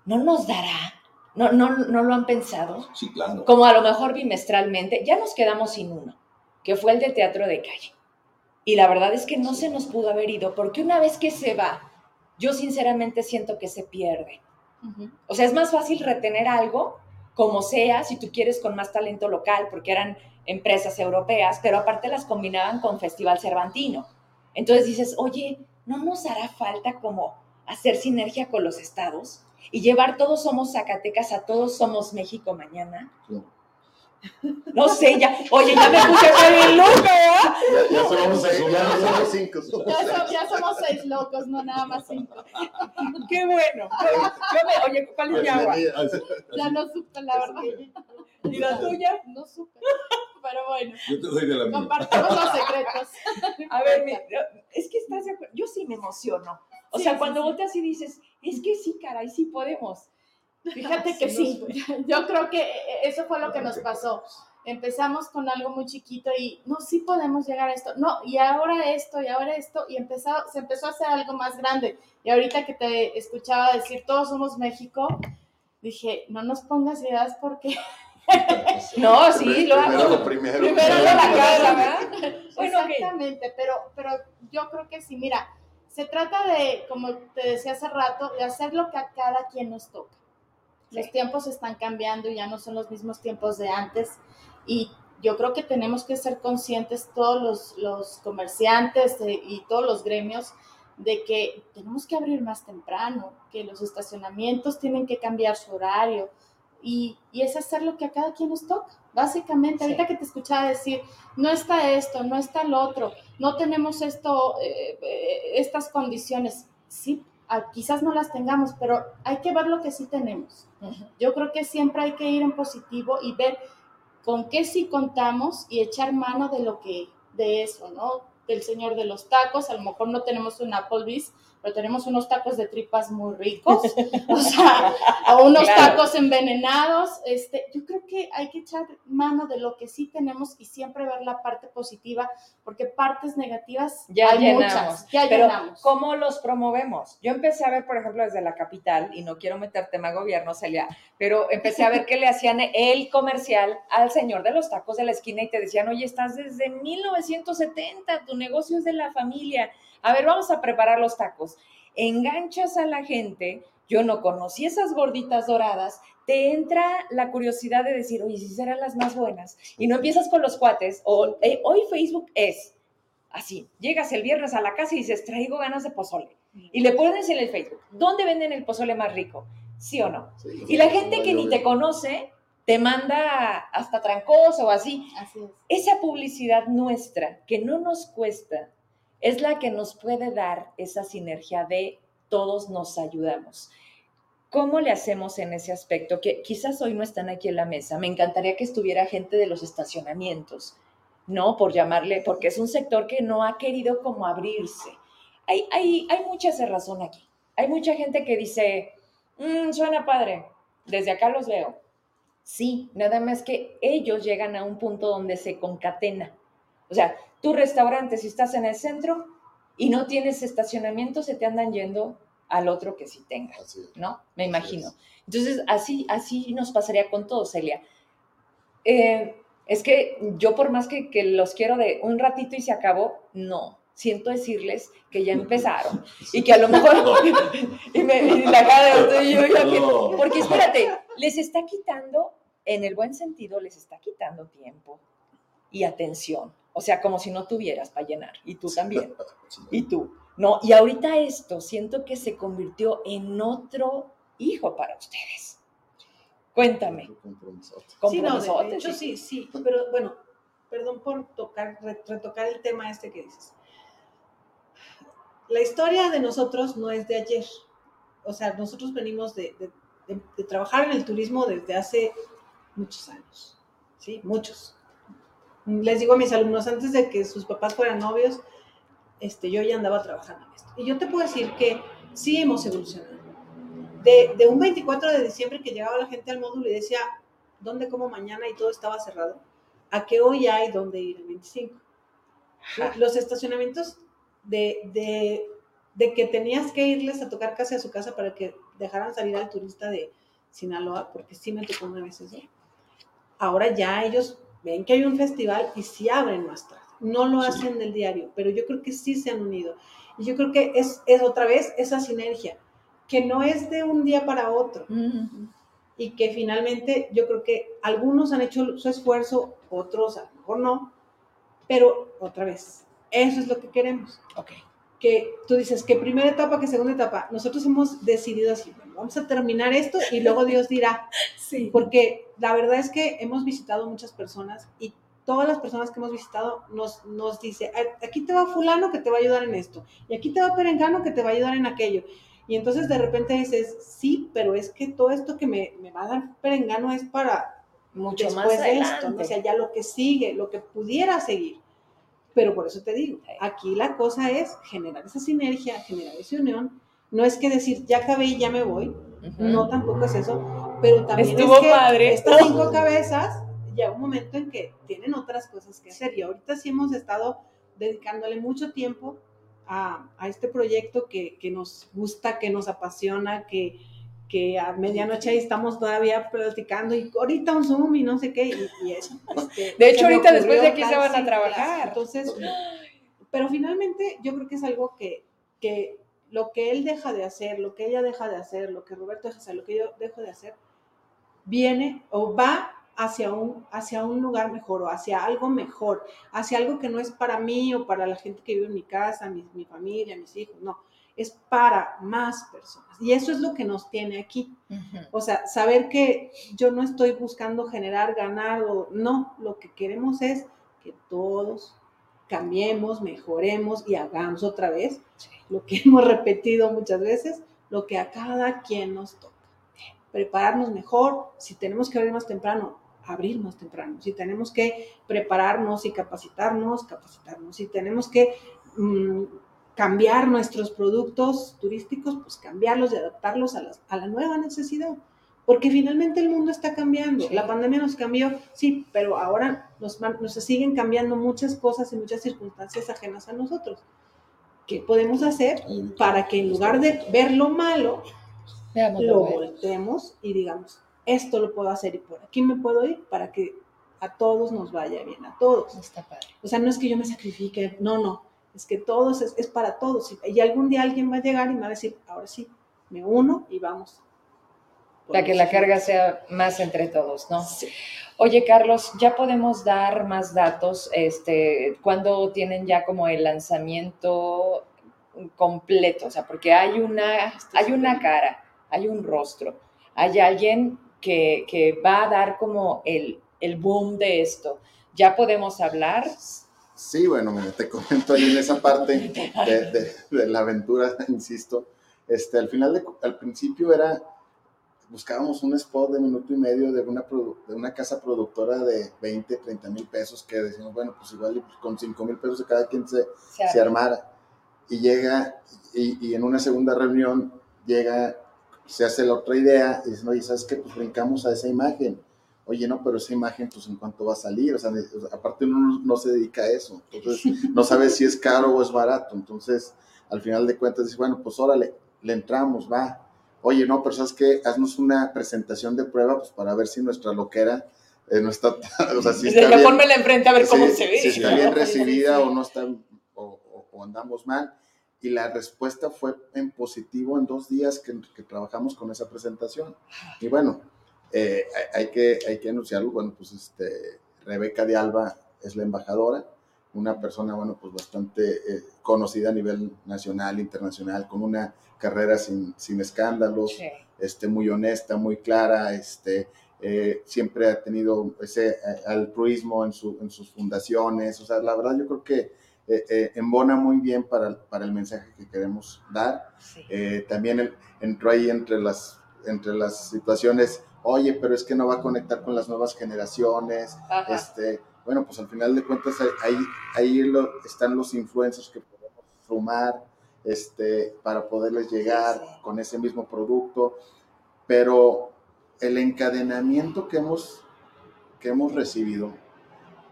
¿No nos dará? ¿No, no, ¿No lo han pensado? Sí, claro. Como a lo mejor bimestralmente, ya nos quedamos sin uno, que fue el de teatro de calle y la verdad es que no se nos pudo haber ido, porque una vez que se va, yo sinceramente siento que se pierde. O sea, es más fácil retener algo, como sea, si tú quieres, con más talento local, porque eran empresas europeas, pero aparte las combinaban con Festival Cervantino. Entonces dices, oye, ¿no nos hará falta como hacer sinergia con los estados y llevar todos somos Zacatecas a todos somos México mañana? No sé, ya, oye, ya me puse bien loca, Ya, ya somos seis, ya somos cinco. Ya, somos seis locos, no nada más cinco. Qué bueno. Yo me, oye, ¿cuál es mi agua? Ya no supe, la verdad. ¿Y la tuya? No supe. Pero bueno. Yo te doy de la mía. Compartimos los secretos. A ver, es que estás de acuerdo. Yo sí me emociono. O sea, cuando volteas y dices, es que sí, caray, sí podemos. Fíjate que sí, yo creo que eso fue lo que nos pasó. Empezamos con algo muy chiquito y no, sí podemos llegar a esto, no, y ahora esto, y ahora esto, y empezó, se empezó a hacer algo más grande. Y ahorita que te escuchaba decir, todos somos México, dije, no nos pongas ideas porque... no, sí, lo hago. Primero, primero, la ¿verdad? Exactamente, pero, pero yo creo que sí, mira, se trata de, como te decía hace rato, de hacer lo que a cada quien nos toca. Los tiempos están cambiando, ya no son los mismos tiempos de antes y yo creo que tenemos que ser conscientes todos los, comerciantes y todos los gremios de que tenemos que abrir más temprano, que los estacionamientos tienen que cambiar su horario y, es hacer lo que a cada quien nos toca. Básicamente, ahorita que te escuchaba decir, no está esto, no está lo otro, no tenemos esto, eh, eh, estas condiciones. Sí, quizás no las tengamos, pero hay que ver lo que sí tenemos. Yo creo que siempre hay que ir en positivo y ver con qué sí contamos y echar mano de lo que, de eso, ¿no? Del señor de los tacos, a lo mejor no tenemos un Applebee's, pero tenemos unos tacos de tripas muy ricos, o sea, unos tacos envenenados. Este, yo creo que hay que echar mano de lo que sí tenemos y siempre ver la parte positiva, porque partes negativas ya hay llenamos. muchas. Ya pero ¿cómo los promovemos? Yo empecé a ver, por ejemplo, desde la capital, y no quiero meter tema gobierno, Celia, pero empecé a ver que le hacían el comercial al señor de los tacos de la esquina y te decían, oye, estás desde 1970, tu negocio es de la familia a ver, vamos a preparar los tacos. Enganchas a la gente, yo no conocí esas gorditas doradas, te entra la curiosidad de decir, oye, si serán las más buenas. Y no empiezas con los cuates, o eh, hoy Facebook es así, llegas el viernes a la casa y dices, traigo ganas de pozole. Y le pones en el Facebook, ¿dónde venden el pozole más rico? ¿Sí o no? y la gente que ni te conoce te manda hasta trancoso o así. Así es. Esa publicidad nuestra que no nos cuesta es la que nos puede dar esa sinergia de todos nos ayudamos. ¿Cómo le hacemos en ese aspecto? Que quizás hoy no están aquí en la mesa. Me encantaría que estuviera gente de los estacionamientos, ¿no? Por llamarle, porque es un sector que no ha querido como abrirse. hay, hay, hay mucha razón aquí. Hay mucha gente que dice, mm, suena padre, desde acá los veo. Sí, nada más que ellos llegan a un punto donde se concatena. O sea, tu restaurante, si estás en el centro y no tienes estacionamiento, se te andan yendo al otro que sí tenga, ¿no? Me imagino. Entonces, así, así nos pasaría con todo, Celia. Eh, es que yo por más que, que, los quiero de un ratito y se acabó, no. Siento decirles que ya empezaron y que a lo mejor y, me, y la cara de yo, yo, porque espérate, les está quitando, en el buen sentido, les está quitando tiempo y atención. O sea, como si no tuvieras para llenar. Y tú también. Y tú. No, y ahorita esto siento que se convirtió en otro hijo para ustedes. Cuéntame. Sí, no, de hecho sí, sí, pero bueno, perdón por tocar, retocar el tema este que dices. La historia de nosotros no es de ayer. O sea, nosotros venimos de, de trabajar en el turismo desde hace muchos años. Sí, muchos. Les digo a mis alumnos, antes de que sus papás fueran novios, este, yo ya andaba trabajando en esto. Y yo te puedo decir que sí hemos evolucionado. De, de, un 24 de diciembre que llegaba la gente al módulo y decía, ¿dónde como mañana? Y todo estaba cerrado, a que hoy hay dónde ir el 25. Los estacionamientos de, de, de, que tenías que irles a tocar casi a su casa para que dejaran salir al turista de Sinaloa, porque sí me tocó una vez eso. Ahora ya ellos ven que hay un festival y sí abren más tarde no lo hacen del diario, pero yo creo que sí se han unido. Y yo creo que es, es otra vez esa sinergia, que no es de un día para otro. Y que finalmente yo creo que algunos han hecho su esfuerzo, otros a lo mejor no, pero otra vez, eso es lo que queremos. Ok. Que tú dices que primera etapa, que segunda etapa. Nosotros hemos decidido así, vamos a terminar esto y luego Dios dirá. Sí. Porque la verdad es que hemos visitado muchas personas y todas las personas que hemos visitado nos, nos dice, aquí te va fulano que te va a ayudar en esto, y aquí te va perengano que te va a ayudar en aquello. Y entonces de repente dices, sí, pero es que todo esto que me, me va a dar perengano es para mucho más de esto, o sea, ya lo que sigue, lo que pudiera seguir. Pero por eso te digo, aquí la cosa es generar esa sinergia, generar esa unión. No es que decir, ya acabé y ya me voy. No, tampoco es eso. Pero también Estuvo es que padre. estas cinco cabezas llega un momento en que tienen otras cosas que hacer y ahorita sí hemos estado dedicándole mucho tiempo a, a este proyecto que, que, nos gusta, que nos apasiona, que, que a medianoche ahí estamos todavía platicando y ahorita un Zoom y no sé qué. Y, eso, este, de hecho, ahorita después de aquí se van a trabajar. Entonces, pero finalmente yo creo que es algo que, que lo que él deja de hacer, lo que ella deja de hacer, lo que Roberto deja de hacer, lo que yo dejo de hacer, viene o va hacia un, hacia un lugar mejor o hacia algo mejor, hacia algo que no es para mí o para la gente que vive en mi casa, mi, mi familia, mis hijos, no, es para más personas. Y eso es lo que nos tiene aquí. O sea, saber que yo no estoy buscando generar, ganar o no, lo que queremos es que todos cambiemos, mejoremos y hagamos otra vez lo que hemos repetido muchas veces, lo que a cada quien nos toca. Prepararnos mejor, si tenemos que abrir más temprano, abrir más temprano. Si tenemos que prepararnos y capacitarnos, capacitarnos. Si tenemos que mm, cambiar nuestros productos turísticos, pues cambiarlos y adaptarlos a, a, la nueva necesidad. Porque finalmente el mundo está cambiando. La pandemia nos cambió, sí, pero ahora nos, nos siguen cambiando muchas cosas y muchas circunstancias ajenas a nosotros. ¿Qué podemos hacer para que en lugar de ver lo malo, lo volteemos y digamos, esto lo puedo hacer y por aquí me puedo ir para que a todos nos vaya bien, a todos. Está padre. O sea, no es que yo me sacrifique, no, no, es que todos, es, es para todos. Y, algún día alguien va a llegar y me va a decir, ahora sí, me uno y vamos. Para que la carga sea más entre todos, ¿no? Sí. Oye, Carlos, ya podemos dar más datos, este, cuando tienen ya como el lanzamiento completo, o sea, porque hay una, hay una cara, hay un rostro, hay alguien que, va a dar como el, el, boom de esto. ¿Ya podemos hablar? Sí, bueno, te comento ahí en esa parte de, de, la aventura, insisto. Este, al final, de, al principio era, buscábamos un spot de minuto y medio de una, de una casa productora de 20, 30 mil pesos que decimos, bueno, pues igual con 5 mil pesos de cada quien se, se, armara. y llega, y, en una segunda reunión llega, se hace la otra idea y dicen, oye, ¿sabes qué? Pues brincamos a esa imagen. Oye, no, pero esa imagen, pues en cuánto va a salir, o sea, aparte uno no se dedica a eso, entonces no sabe si es caro o es barato, entonces al final de cuentas dice, bueno, pues órale, le entramos, va. Oye, no, pero ¿sabes qué? Haznos una presentación de prueba, pues para ver si nuestra loquera eh, no está, o sea, si está bien, enfrente a ver cómo se ve. Si está bien recibida o no está, o, andamos mal. Y la respuesta fue en positivo en dos días que, que trabajamos con esa presentación. Y bueno, eh, hay, que, hay que anunciarlo. Bueno, pues este, Rebeca de Alba es la embajadora, una persona, bueno, pues bastante eh, conocida a nivel nacional, internacional, con una carrera sin, sin escándalos, este, muy honesta, muy clara, este, eh, siempre ha tenido ese eh, altruismo en, su, en, sus fundaciones, o sea, la verdad yo creo que eh, embona muy bien para, para, el mensaje que queremos dar. también entró ahí entre las, entre las situaciones, oye, pero es que no va a conectar con las nuevas generaciones, este, bueno, pues al final de cuentas ahí, ahí están los influencers que podemos sumar este, para poderles llegar con ese mismo producto, pero el encadenamiento que hemos, que hemos recibido,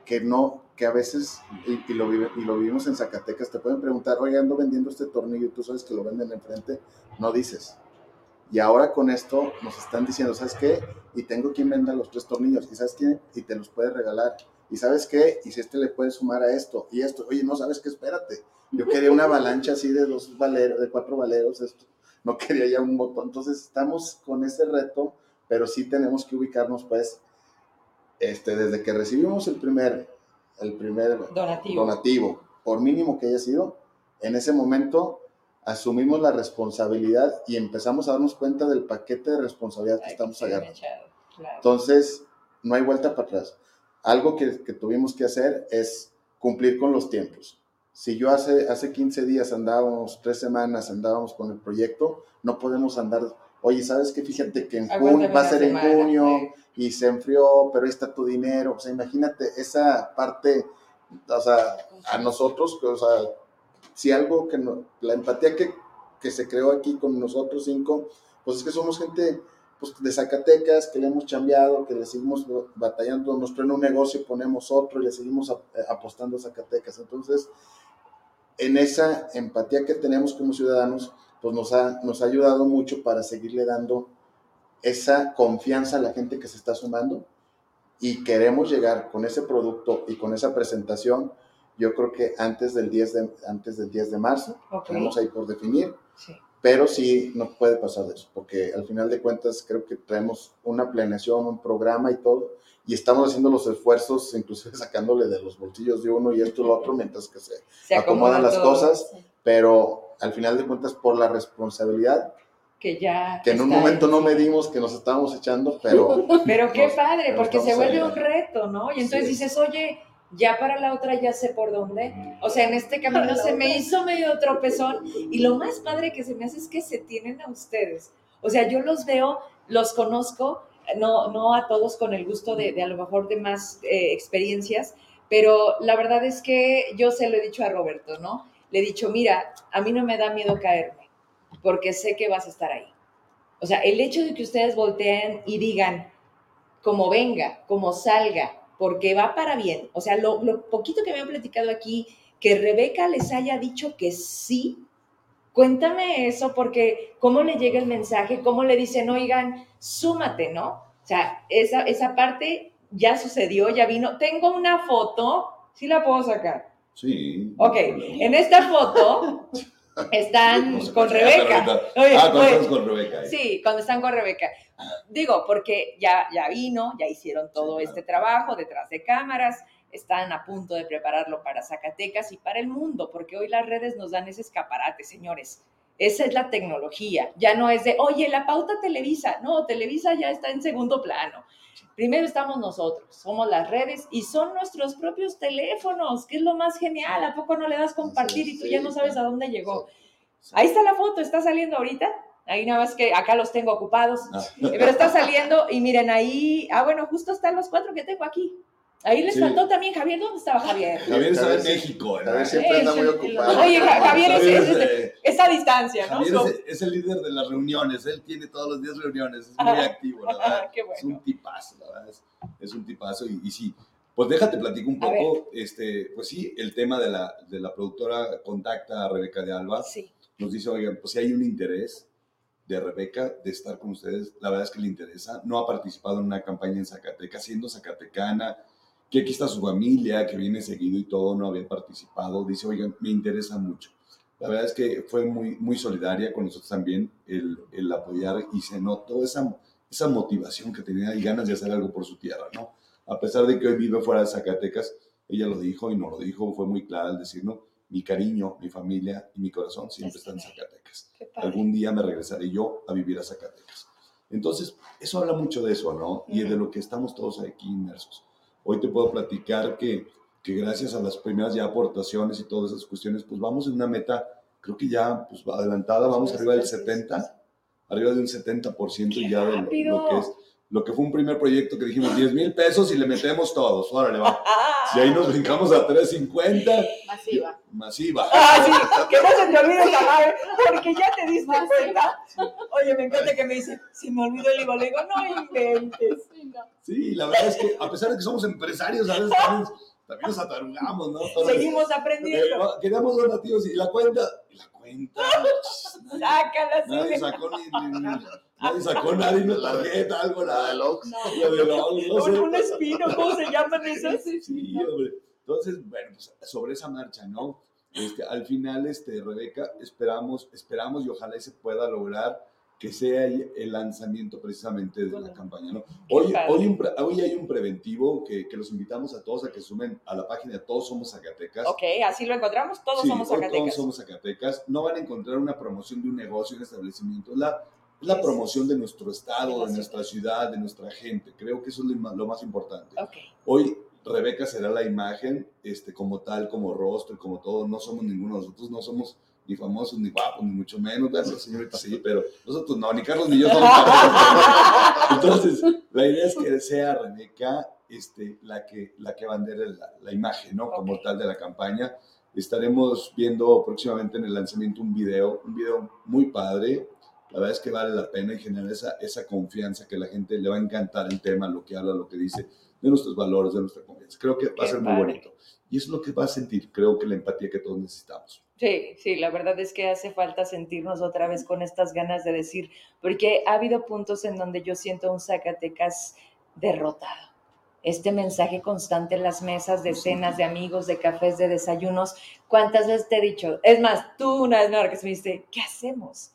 que no, que a veces, y, lo, y lo vivimos en Zacatecas, te pueden preguntar, oye, ando vendiendo este tornillo y tú sabes que lo venden enfrente, no dices. Y ahora con esto nos están diciendo, ¿sabes qué? Y tengo quien venda los tres tornillos, ¿y sabes qué? Y te los puede regalar. ¿Y sabes qué? Y si este le puede sumar a esto y esto, oye, no sabes qué, espérate. Yo quería una avalancha así de dos valeros, de cuatro valeros, esto. No quería ya un botón. Entonces estamos con ese reto pero sí tenemos que ubicarnos, pues, este, desde que recibimos el primer, el primer donativo. por mínimo que haya sido, en ese momento asumimos la responsabilidad y empezamos a darnos cuenta del paquete de responsabilidad que estamos agarrando. Entonces, no hay vuelta para atrás. Algo que, que, tuvimos que hacer es cumplir con los tiempos. Si yo hace, hace 15 días andábamos, tres semanas andábamos con el proyecto, no podemos andar oye, ¿sabes qué? Fíjate que en junio, va a ser en junio y se enfrió, pero ahí está tu dinero. O sea, imagínate esa parte, o sea, a nosotros, o sea, si algo que la empatía que, que se creó aquí con nosotros cinco, pues es que somos gente pues, de Zacatecas, que le hemos cambiado, que le seguimos batallando, nos traen un negocio, ponemos otro y le seguimos eh, apostando a Zacatecas. Entonces, en esa empatía que tenemos como ciudadanos, pues nos ha, nos ha ayudado mucho para seguirle dando esa confianza a la gente que se está sumando y queremos llegar con ese producto y con esa presentación, yo creo que antes del 10 de, antes del 10 de marzo, tenemos ahí por definir, pero sí no puede pasar de eso, porque al final de cuentas creo que traemos una planeación, un programa y todo, y estamos haciendo los esfuerzos, inclusive sacándole de los bolsillos de uno y esto y lo otro, mientras que se, acomodan las cosas, pero al final de cuentas por la responsabilidad que ya que en un momento no medimos que nos estábamos echando, pero pero qué padre, porque se vuelve un reto, ¿no? Y entonces dices, "Oye, ya para la otra ya sé por dónde." O sea, en este camino se me hizo medio tropezón y lo más padre que se me hace es que se tienen a ustedes. O sea, yo los veo, los conozco, no, no a todos con el gusto de, a lo mejor de más eh, experiencias, pero la verdad es que yo se lo he dicho a Roberto, ¿no? le he dicho, mira, a mí no me da miedo caerme, porque sé que vas a estar ahí. O sea, el hecho de que ustedes volteen y digan, como venga, como salga, porque va para bien. O sea, lo, poquito que me han platicado aquí, que Rebeca les haya dicho que sí, cuéntame eso, porque cómo le llega el mensaje, cómo le dicen, oigan, súmate, ¿no? O sea, esa, esa parte ya sucedió, ya vino. Tengo una foto, sí la puedo sacar. Sí. Ok, en esta foto están con Rebeca. ah, cuando están con Rebeca. Sí, cuando están con Rebeca. Digo, porque ya, ya vino, ya hicieron todo este trabajo detrás de cámaras, están a punto de prepararlo para Zacatecas y para el mundo, porque hoy las redes nos dan ese escaparate, señores. Esa es la tecnología. Ya no es de, oye, la pauta Televisa. No, Televisa ya está en segundo plano. Primero estamos nosotros, somos las redes y son nuestros propios teléfonos, que es lo más genial. ¿A poco no le das compartir y tú ya no sabes a dónde llegó? Ahí está la foto, está saliendo ahorita. Ahí nada más que acá los tengo ocupados, ah. pero está saliendo y miren ahí, ah bueno, justo están los cuatro que tengo aquí. Ahí les faltó también Javier. ¿Dónde estaba Javier? Javier estaba en México. Javier siempre está muy ocupado. Oye, Javier es, esa distancia, ¿no? Javier es, el líder de las reuniones. Él tiene todos los días reuniones. Es muy activo, la verdad. Qué bueno. Es un tipazo, la verdad. Es, un tipazo. Y, sí, pues déjate platico un poco. Este, pues sí, el tema de la, de la productora contacta a Rebeca de Alba. Sí. Nos dice, oigan, pues si hay un interés de Rebeca de estar con ustedes. La verdad es que le interesa. No ha participado en una campaña en Zacatecas, siendo zacatecana, que aquí está su familia, que viene seguido y todo, no había participado. Dice, oigan, me interesa mucho. La verdad es que fue muy, muy solidaria con nosotros también el, el apoyar y se notó esa, esa motivación que tenía y ganas de hacer algo por su tierra, ¿no? A pesar de que hoy vive fuera de Zacatecas, ella lo dijo y no lo dijo, fue muy clara al decirnos, mi cariño, mi familia y mi corazón siempre están en Zacatecas. Algún día me regresaré yo a vivir a Zacatecas. Entonces, eso habla mucho de eso, ¿no? Y de lo que estamos todos aquí inmersos. Hoy te puedo platicar que, que gracias a las primeras ya aportaciones y todas esas cuestiones, pues vamos en una meta, creo que ya pues, adelantada, vamos arriba del 70, arriba de un 70% ya de lo, que es lo que fue un primer proyecto que dijimos 10 mil pesos y le metemos todos, órale, va. Si ahí nos brincamos a 350. Masiva. Masiva. Ah, sí, que no se te olvide esa madre, porque ya te diste cuenta. Oye, me encanta que me dice, si me olvido el IVA, le digo, no inventes. Sí, la verdad es que a pesar de que somos empresarios, a veces también, nos atarugamos, ¿no? Seguimos aprendiendo. Eh, queríamos donativos y la cuenta, y la cuenta. Sácala, sí. Nadie sacó ni, nadie sacó nadie una tarjeta, algo, la de Lox. La de Lox, no sé. un espino, ¿cómo se llaman esas? Sí, hombre. Entonces, bueno, pues sobre esa marcha, ¿no? Este, al final, este, Rebeca, esperamos, esperamos y ojalá se pueda lograr que sea el lanzamiento precisamente de la campaña. ¿no? Hoy, hoy, hoy, hay un preventivo que, que, los invitamos a todos a que sumen a la página Todos Somos Zacatecas. Ok, así lo encontramos, Todos Somos Zacatecas. Todos Somos Zacatecas. No van a encontrar una promoción de un negocio, un establecimiento. La, la promoción de nuestro estado, de nuestra ciudad, de nuestra gente. Creo que eso es lo más importante. Okay. Hoy Rebeca será la imagen, este, como tal, como rostro, como todo. No somos ninguno de nosotros, no somos ni famosos, ni guapos, ni mucho menos, gracias señorita, sí, pero nosotros no, ni Carlos ni yo somos Entonces, la idea es que sea Rebeca este, la, que, la que bandere la, la imagen, ¿no? Como tal de la campaña. Estaremos viendo próximamente en el lanzamiento un video, un video muy padre. La verdad es que vale la pena y genera esa, esa confianza que la gente le va a encantar el tema, lo que habla, lo que dice, de nuestros valores, de nuestra confianza. Creo que va a ser muy bonito. Y es lo que va a sentir, creo que la empatía que todos necesitamos. Sí, sí, la verdad es que hace falta sentirnos otra vez con estas ganas de decir, porque ha habido puntos en donde yo siento un Zacatecas derrotado. Este mensaje constante en las mesas de cenas, de amigos, de cafés, de desayunos. ¿Cuántas veces te he dicho? Es más, tú una vez me que me dice, ¿qué hacemos?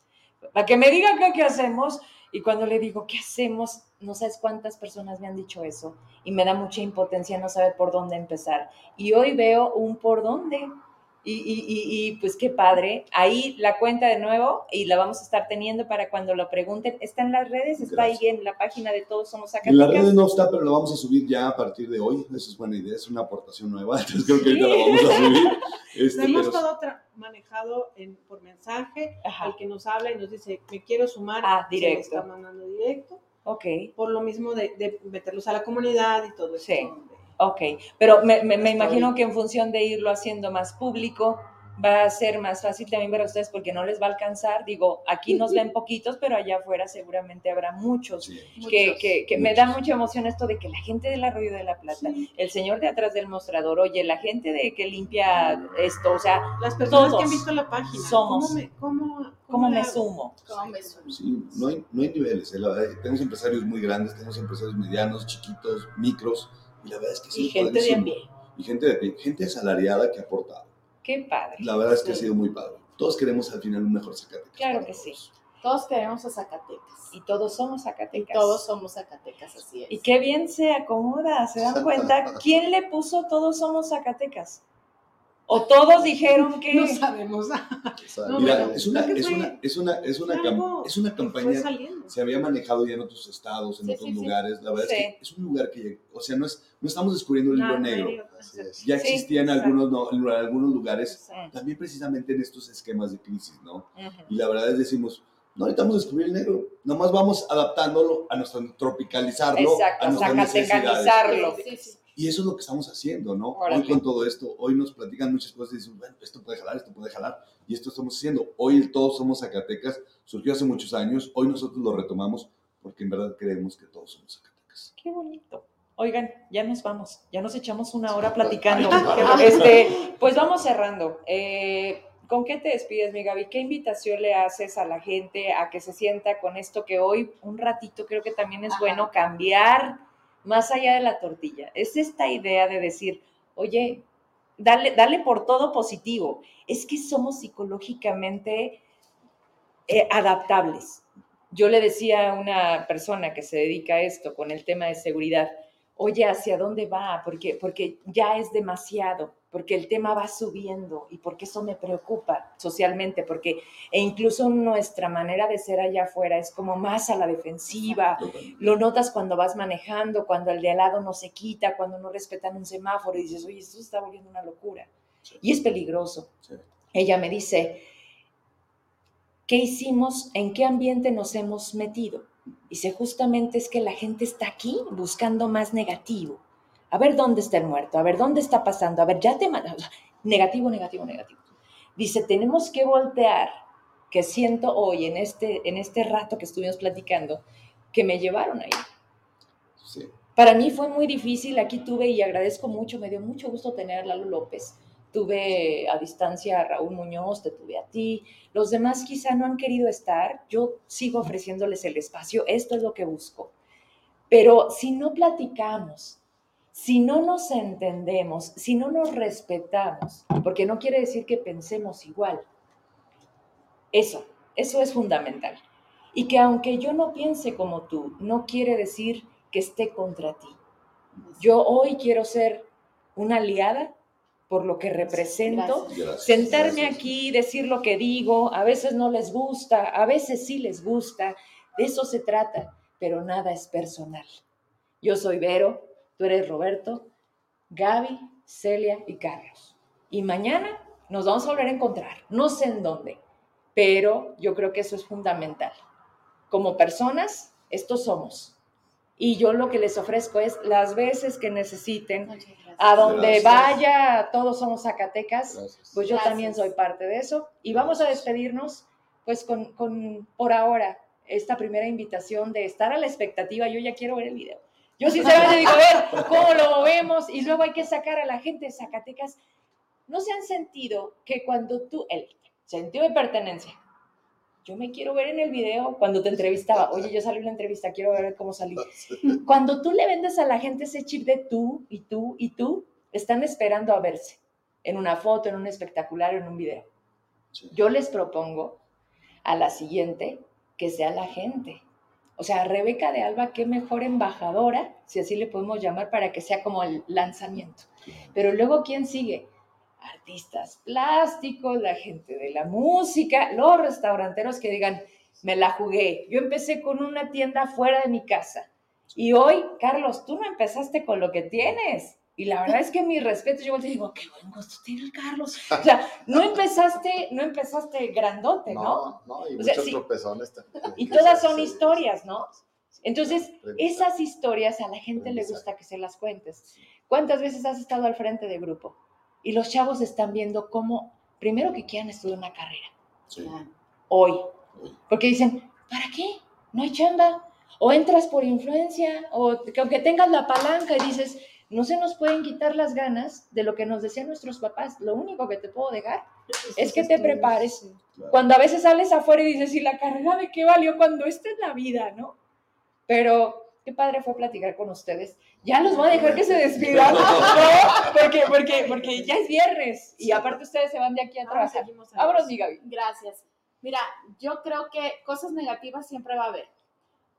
Para que me digan qué hacemos. Y cuando le digo, ¿qué hacemos? No sabes cuántas personas me han dicho eso. Y me da mucha impotencia no saber por dónde empezar. Y hoy veo un por dónde y, y, y, pues qué padre. Ahí la cuenta de nuevo y la vamos a estar teniendo para cuando lo pregunten. ¿Está en las redes? ¿Está ahí en la página de Todos Somos Zacatecas? En las redes no está, pero lo vamos a subir ya a partir de hoy. Eso es buena idea, es una aportación nueva. Entonces creo que ahorita la vamos a subir. Este, hemos todo manejado en, por mensaje. Al que nos habla y nos dice, me quiero sumar. Ah, directo. Se está mandando directo. Ok. Por lo mismo de, de meterlos a la comunidad y todo eso. Sí. Ok, pero me, me, imagino que en función de irlo haciendo más público, va a ser más fácil también ver a ustedes porque no les va a alcanzar. Digo, aquí nos ven poquitos, pero allá afuera seguramente habrá muchos. que, que, que me da mucha emoción esto de que la gente del Arroyo de la Plata, el señor de atrás del mostrador, oye, la gente de que limpia esto, o sea, las personas que han visto la página, somos. ¿Cómo me, cómo, cómo me sumo? ¿Cómo me sumo? Sí, no hay, no hay niveles. ¿eh? tenemos empresarios muy grandes, tenemos empresarios medianos, chiquitos, micros y la verdad es que sí. Y gente de pie. Y gente de pie, gente asalariada que ha aportado. Qué padre. La verdad es que ha sido muy padre. Todos queremos al final un mejor Zacatecas. Claro que sí. Todos queremos a Zacatecas. Y todos somos Zacatecas. Y todos somos Zacatecas, así es. Y qué bien se acomoda, ¿se dan cuenta? ¿Quién le puso todos somos Zacatecas? ¿O todos dijeron que...? No sabemos. Mira, es una, es una, es una, es una, es una campaña, se había manejado ya en otros estados, en otros lugares, la verdad es que es un lugar que, o sea, no, es, no estamos descubriendo el libro negro, ya existía en algunos, no, en algunos lugares, también precisamente en estos esquemas de crisis, ¿no? Y la verdad es, decimos, no necesitamos descubrir el negro, nomás vamos adaptándolo a nuestro, tropicalizarlo, Exacto, a nuestras necesidades. Y eso es lo que estamos haciendo, ¿no? Hoy con todo esto, hoy nos platican muchas cosas y dicen, bueno, esto puede jalar, esto puede jalar, y esto estamos haciendo. Hoy el Todos Somos Zacatecas surgió hace muchos años, hoy nosotros lo retomamos porque en verdad creemos que todos somos Zacatecas. Qué bonito. Oigan, ya nos vamos, ya nos echamos una hora platicando. este, pues vamos cerrando. Eh, ¿Con qué te despides, mi Gaby? ¿Qué invitación le haces a la gente a que se sienta con esto que hoy, un ratito, creo que también es bueno cambiar más allá de la tortilla? Es esta idea de decir, oye, dale, dale por todo positivo. Es que somos psicológicamente eh, adaptables. Yo le decía a una persona que se dedica a esto con el tema de seguridad, oye, ¿hacia dónde va? Porque, porque ya es demasiado, porque el tema va subiendo y porque eso me preocupa socialmente, porque e incluso nuestra manera de ser allá afuera es como más a la defensiva. Lo notas cuando vas manejando, cuando el de al lado no se quita, cuando no respetan un semáforo y dices, oye, esto está volviendo una locura. Y es peligroso. Ella me dice, ¿qué hicimos? ¿En qué ambiente nos hemos metido? Dice, justamente es que la gente está aquí buscando más negativo. A ver dónde está el muerto, a ver dónde está pasando, a ver, ya te Negativo, negativo, negativo. Dice, tenemos que voltear, que siento hoy en este, en este rato que estuvimos platicando, que me llevaron ahí. Para mí fue muy difícil, aquí tuve y agradezco mucho, me dio mucho gusto tener a Lalo López, tuve a distancia a Raúl Muñoz, te tuve a ti, los demás quizá no han querido estar, yo sigo ofreciéndoles el espacio, esto es lo que busco. Pero si no platicamos, si no nos entendemos, si no nos respetamos, porque no quiere decir que pensemos igual, eso, eso es fundamental. Y que aunque yo no piense como tú, no quiere decir que esté contra ti. Yo hoy quiero ser una aliada por lo que represento, sentarme aquí, decir lo que digo, a veces no les gusta, a veces sí les gusta, de eso se trata, pero nada es personal. Yo soy Vero, tú eres Roberto, Gaby, Celia y Carlos. Y mañana nos vamos a volver a encontrar, no sé en dónde, pero yo creo que eso es fundamental. Como personas, estos somos. Y yo lo que les ofrezco es las veces que necesiten a donde vaya, todos somos Zacatecas, pues yo también soy parte de eso. Y vamos a despedirnos, pues con, con, por ahora, esta primera invitación de estar a la expectativa. Yo ya quiero ver el video. Yo sinceramente digo, a ver, ¿cómo lo vemos? Y luego hay que sacar a la gente de Zacatecas. ¿No se han sentido que cuando tú, el sentido de pertenencia, yo me quiero ver en el video cuando te entrevistaba, oye, yo salí en la entrevista, quiero ver cómo salí. Cuando tú le vendes a la gente ese chip de tú y tú y tú, están esperando a verse en una foto, en un espectacular, en un video. Yo les propongo a la siguiente que sea la gente. O sea, Rebeca de Alba, qué mejor embajadora, si así le podemos llamar, para que sea como el lanzamiento. Pero luego, ¿quién sigue? Artistas plásticos, la gente de la música, los restauranteros que digan, me la jugué. Yo empecé con una tienda fuera de mi casa. Y hoy, Carlos, tú no empezaste con lo que tienes. Y la verdad es que mi respeto, yo te digo, qué buen gusto tiene el Carlos. O sea, no empezaste, no empezaste grandote, ¿no? No, no, y muchos tropezones Y todas son historias, ¿no? Entonces, esas historias a la gente le gusta que se las cuentes. ¿Cuántas veces has estado al frente de grupo? Y los chavos están viendo cómo, primero que quieran estudiar una carrera. Hoy. Porque dicen, ¿para qué? No hay chamba. O entras por influencia, o que aunque tengas la palanca y dices, no se nos pueden quitar las ganas de lo que nos decían nuestros papás. Lo único que te puedo dejar es que te prepares. Cuando a veces sales afuera y dices, ¿y la carrera de qué valió cuando esta es la vida, no? Pero qué padre fue platicar con ustedes. Ya los voy a dejar que se despidan, ¿no? Porque, porque, porque ya es viernes y aparte ustedes se van de aquí a trabajar. Vámonos, mi Gaby. Gracias. Mira, yo creo que cosas negativas siempre va a haber,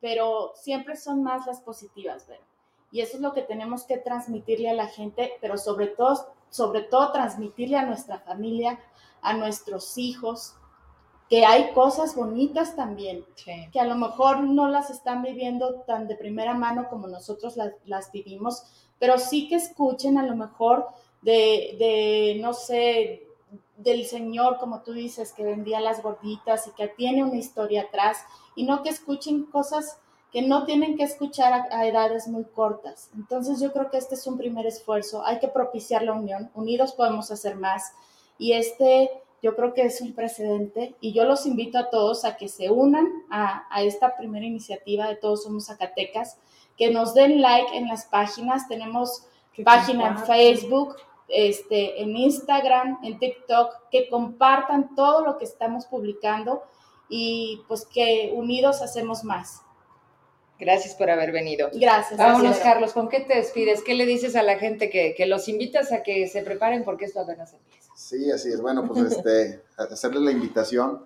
pero siempre son más las positivas, ¿verdad? Y eso es lo que tenemos que transmitirle a la gente, pero sobre todo, sobre todo transmitirle a nuestra familia, a nuestros hijos, que hay cosas bonitas también, que a lo mejor no las están viviendo tan de primera mano como nosotros las, vivimos, pero sí que escuchen a lo mejor de, de, no sé, del señor, como tú dices, que vendía las gorditas y que tiene una historia atrás, y no que escuchen cosas que no tienen que escuchar a, a, edades muy cortas. Entonces yo creo que este es un primer esfuerzo. Hay que propiciar la unión. Unidos podemos hacer más. Y este yo creo que es un precedente y yo los invito a todos a que se unan a, a esta primera iniciativa de Todos Somos Zacatecas, que nos den like en las páginas. Tenemos página en Facebook, este, en Instagram, en TikTok, que compartan todo lo que estamos publicando y pues que unidos hacemos más. Gracias por haber venido. Gracias. Vámonos, Carlos, ¿con qué te despides? ¿Qué le dices a la gente que, que los invitas a que se preparen porque esto apenas empieza? Sí, así es. Bueno, pues este, hacerles la invitación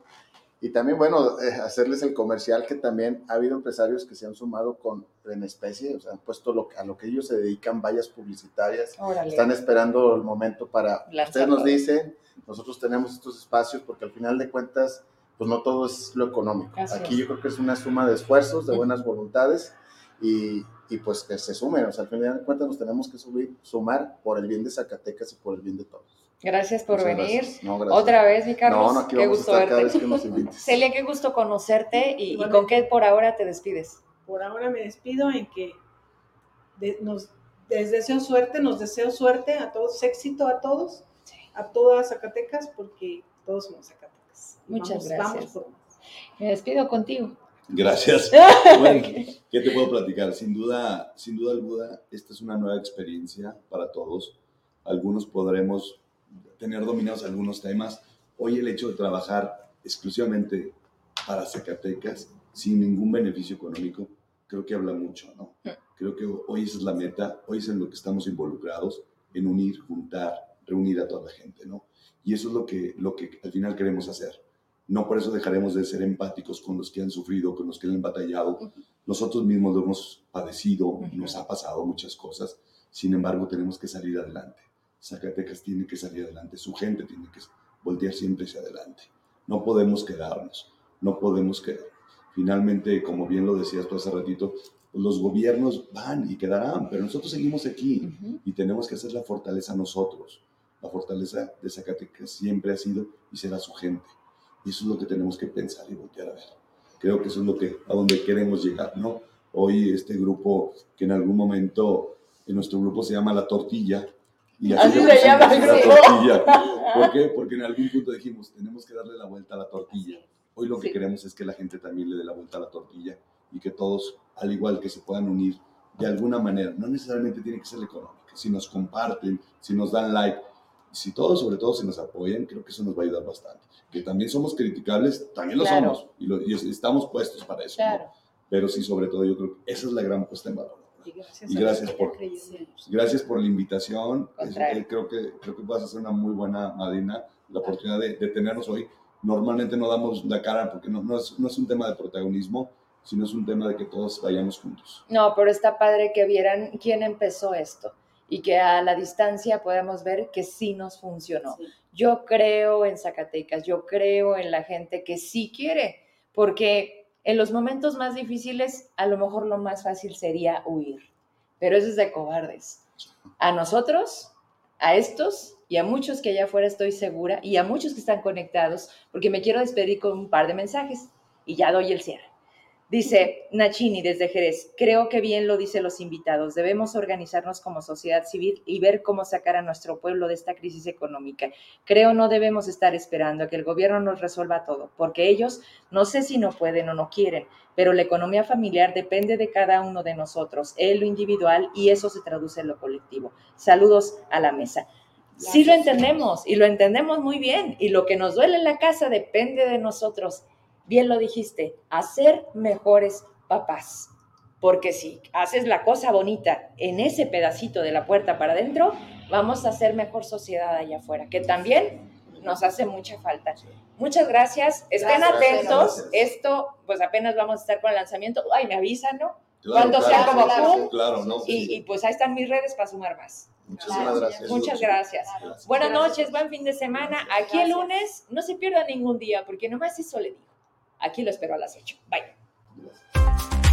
y también, bueno, eh, hacerles el comercial que también ha habido empresarios que se han sumado con en especie, o sea, han puesto lo, a lo que ellos se dedican, vallas publicitarias. Órale. Están esperando el momento para... Lanzarlo. Ustedes nos dicen, nosotros tenemos estos espacios porque al final de cuentas pues no todo es lo económico. Así Aquí es. yo creo que es una suma de esfuerzos, de buenas voluntades y, y, pues que se sumen. O sea, al final de cuentas nos tenemos que subir, sumar por el bien de Zacatecas y por el bien de todos. Gracias por Muchas venir. gracias. No, gracias. Otra vez, mi Carlos. No, no, aquí qué vamos a gusto verte. vez que nos invites. Celia, qué gusto conocerte y, con qué por ahora te despides. Por ahora me despido en que de- nos, les deseo suerte, nos deseo suerte a todos, éxito a todos, a todas Zacatecas, porque todos somos Zacatecas. Muchas Vamos- gracias. Vamos por más. Me despido contigo. Gracias. Bueno, ¿qué te puedo platicar? Sin duda, sin duda alguna, esta es una nueva experiencia para todos. Algunos podremos tener dominados algunos temas. Hoy el hecho de trabajar exclusivamente para Zacatecas, sin ningún beneficio económico, creo que habla mucho, ¿no? Creo que hoy esa es la meta, hoy es en lo que estamos involucrados, en unir, juntar, reunir a toda la gente, ¿no? Y eso es lo que, lo que al final queremos hacer. No por eso dejaremos de ser empáticos con los que han sufrido, con los que han batallado. Nosotros mismos lo hemos padecido, nos ha pasado muchas cosas. Sin embargo, tenemos que salir adelante. Zacatecas tiene que salir adelante, su gente tiene que voltear siempre hacia adelante. No podemos quedarnos, no podemos quedarnos. Finalmente, como bien lo decías tú hace ratito, los gobiernos van y quedarán, pero nosotros seguimos aquí y tenemos que hacer la fortaleza nosotros. La fortaleza de Zacatecas siempre ha sido y será su gente. Y eso es lo que tenemos que pensar y voltear a ver. Creo que eso es lo que, a donde queremos llegar, ¿no? Hoy este grupo, que en algún momento, en nuestro grupo se llama La Tortilla. Y Así le se llama el La grupo. Tortilla. ¿Por qué? Porque en algún punto dijimos, tenemos que darle la vuelta a la tortilla. Hoy lo que Sí. queremos es que la gente también le dé la vuelta a la tortilla y que todos, al igual que se puedan unir de alguna manera, no necesariamente tiene que ser económica, si nos comparten, si nos dan like, si todos, sobre todo, si nos apoyan, creo que eso nos va a ayudar bastante. Que también somos criticables, también lo Claro. somos y, lo- y estamos puestos para eso. ¿no? Claro. Pero sí, sobre todo, yo creo que esa es la gran puesta en valor. Y gracias, Y a gracias por-. Gracias por la invitación. Es- eh, creo, que, creo que vas a ser una muy buena madrina. La oportunidad de, de tenernos hoy. Normalmente no damos la cara porque no, no, es, no es un tema de protagonismo, sino es un tema de que todos vayamos juntos. No, pero está padre que vieran quién empezó esto y que a la distancia podamos ver que sí nos funcionó. Sí. Yo creo en Zacatecas, yo creo en la gente que sí quiere, porque en los momentos más difíciles a lo mejor lo más fácil sería huir, pero eso es de cobardes. A nosotros, a estos y a muchos que allá afuera estoy segura y a muchos que están conectados, porque me quiero despedir con un par de mensajes y ya doy el cierre. Dice Nachini desde Jerez, creo que bien lo dicen los invitados, debemos organizarnos como sociedad civil y ver cómo sacar a nuestro pueblo de esta crisis económica. Creo no debemos estar esperando a que el gobierno nos resuelva todo, porque ellos no sé si no pueden o no quieren, pero la economía familiar depende de cada uno de nosotros, en lo individual y eso se traduce en lo colectivo. Saludos a la mesa. Sí lo entendemos y lo entendemos muy bien y lo que nos duele en la casa depende de nosotros bien lo dijiste, hacer mejores papás. Porque si haces la cosa bonita en ese pedacito de la puerta para adentro, vamos a hacer mejor sociedad allá afuera, que también nos hace mucha falta. Muchas gracias. Estén Gracias, atentos. gracias. Esto, pues apenas vamos a estar con el lanzamiento. Ay, me avisan, ¿no? Claro, Cuando sea claro, como claro, ¿no? Y, y, pues ahí están mis redes para sumar más. Muchísimas gracias. Muchas gracias. Gracias. Buenas Gracias. noches, buen fin de semana. Aquí el lunes, no se pierda ningún día, porque nomás eso le digo. Aquí lo espero a las 8. Bye.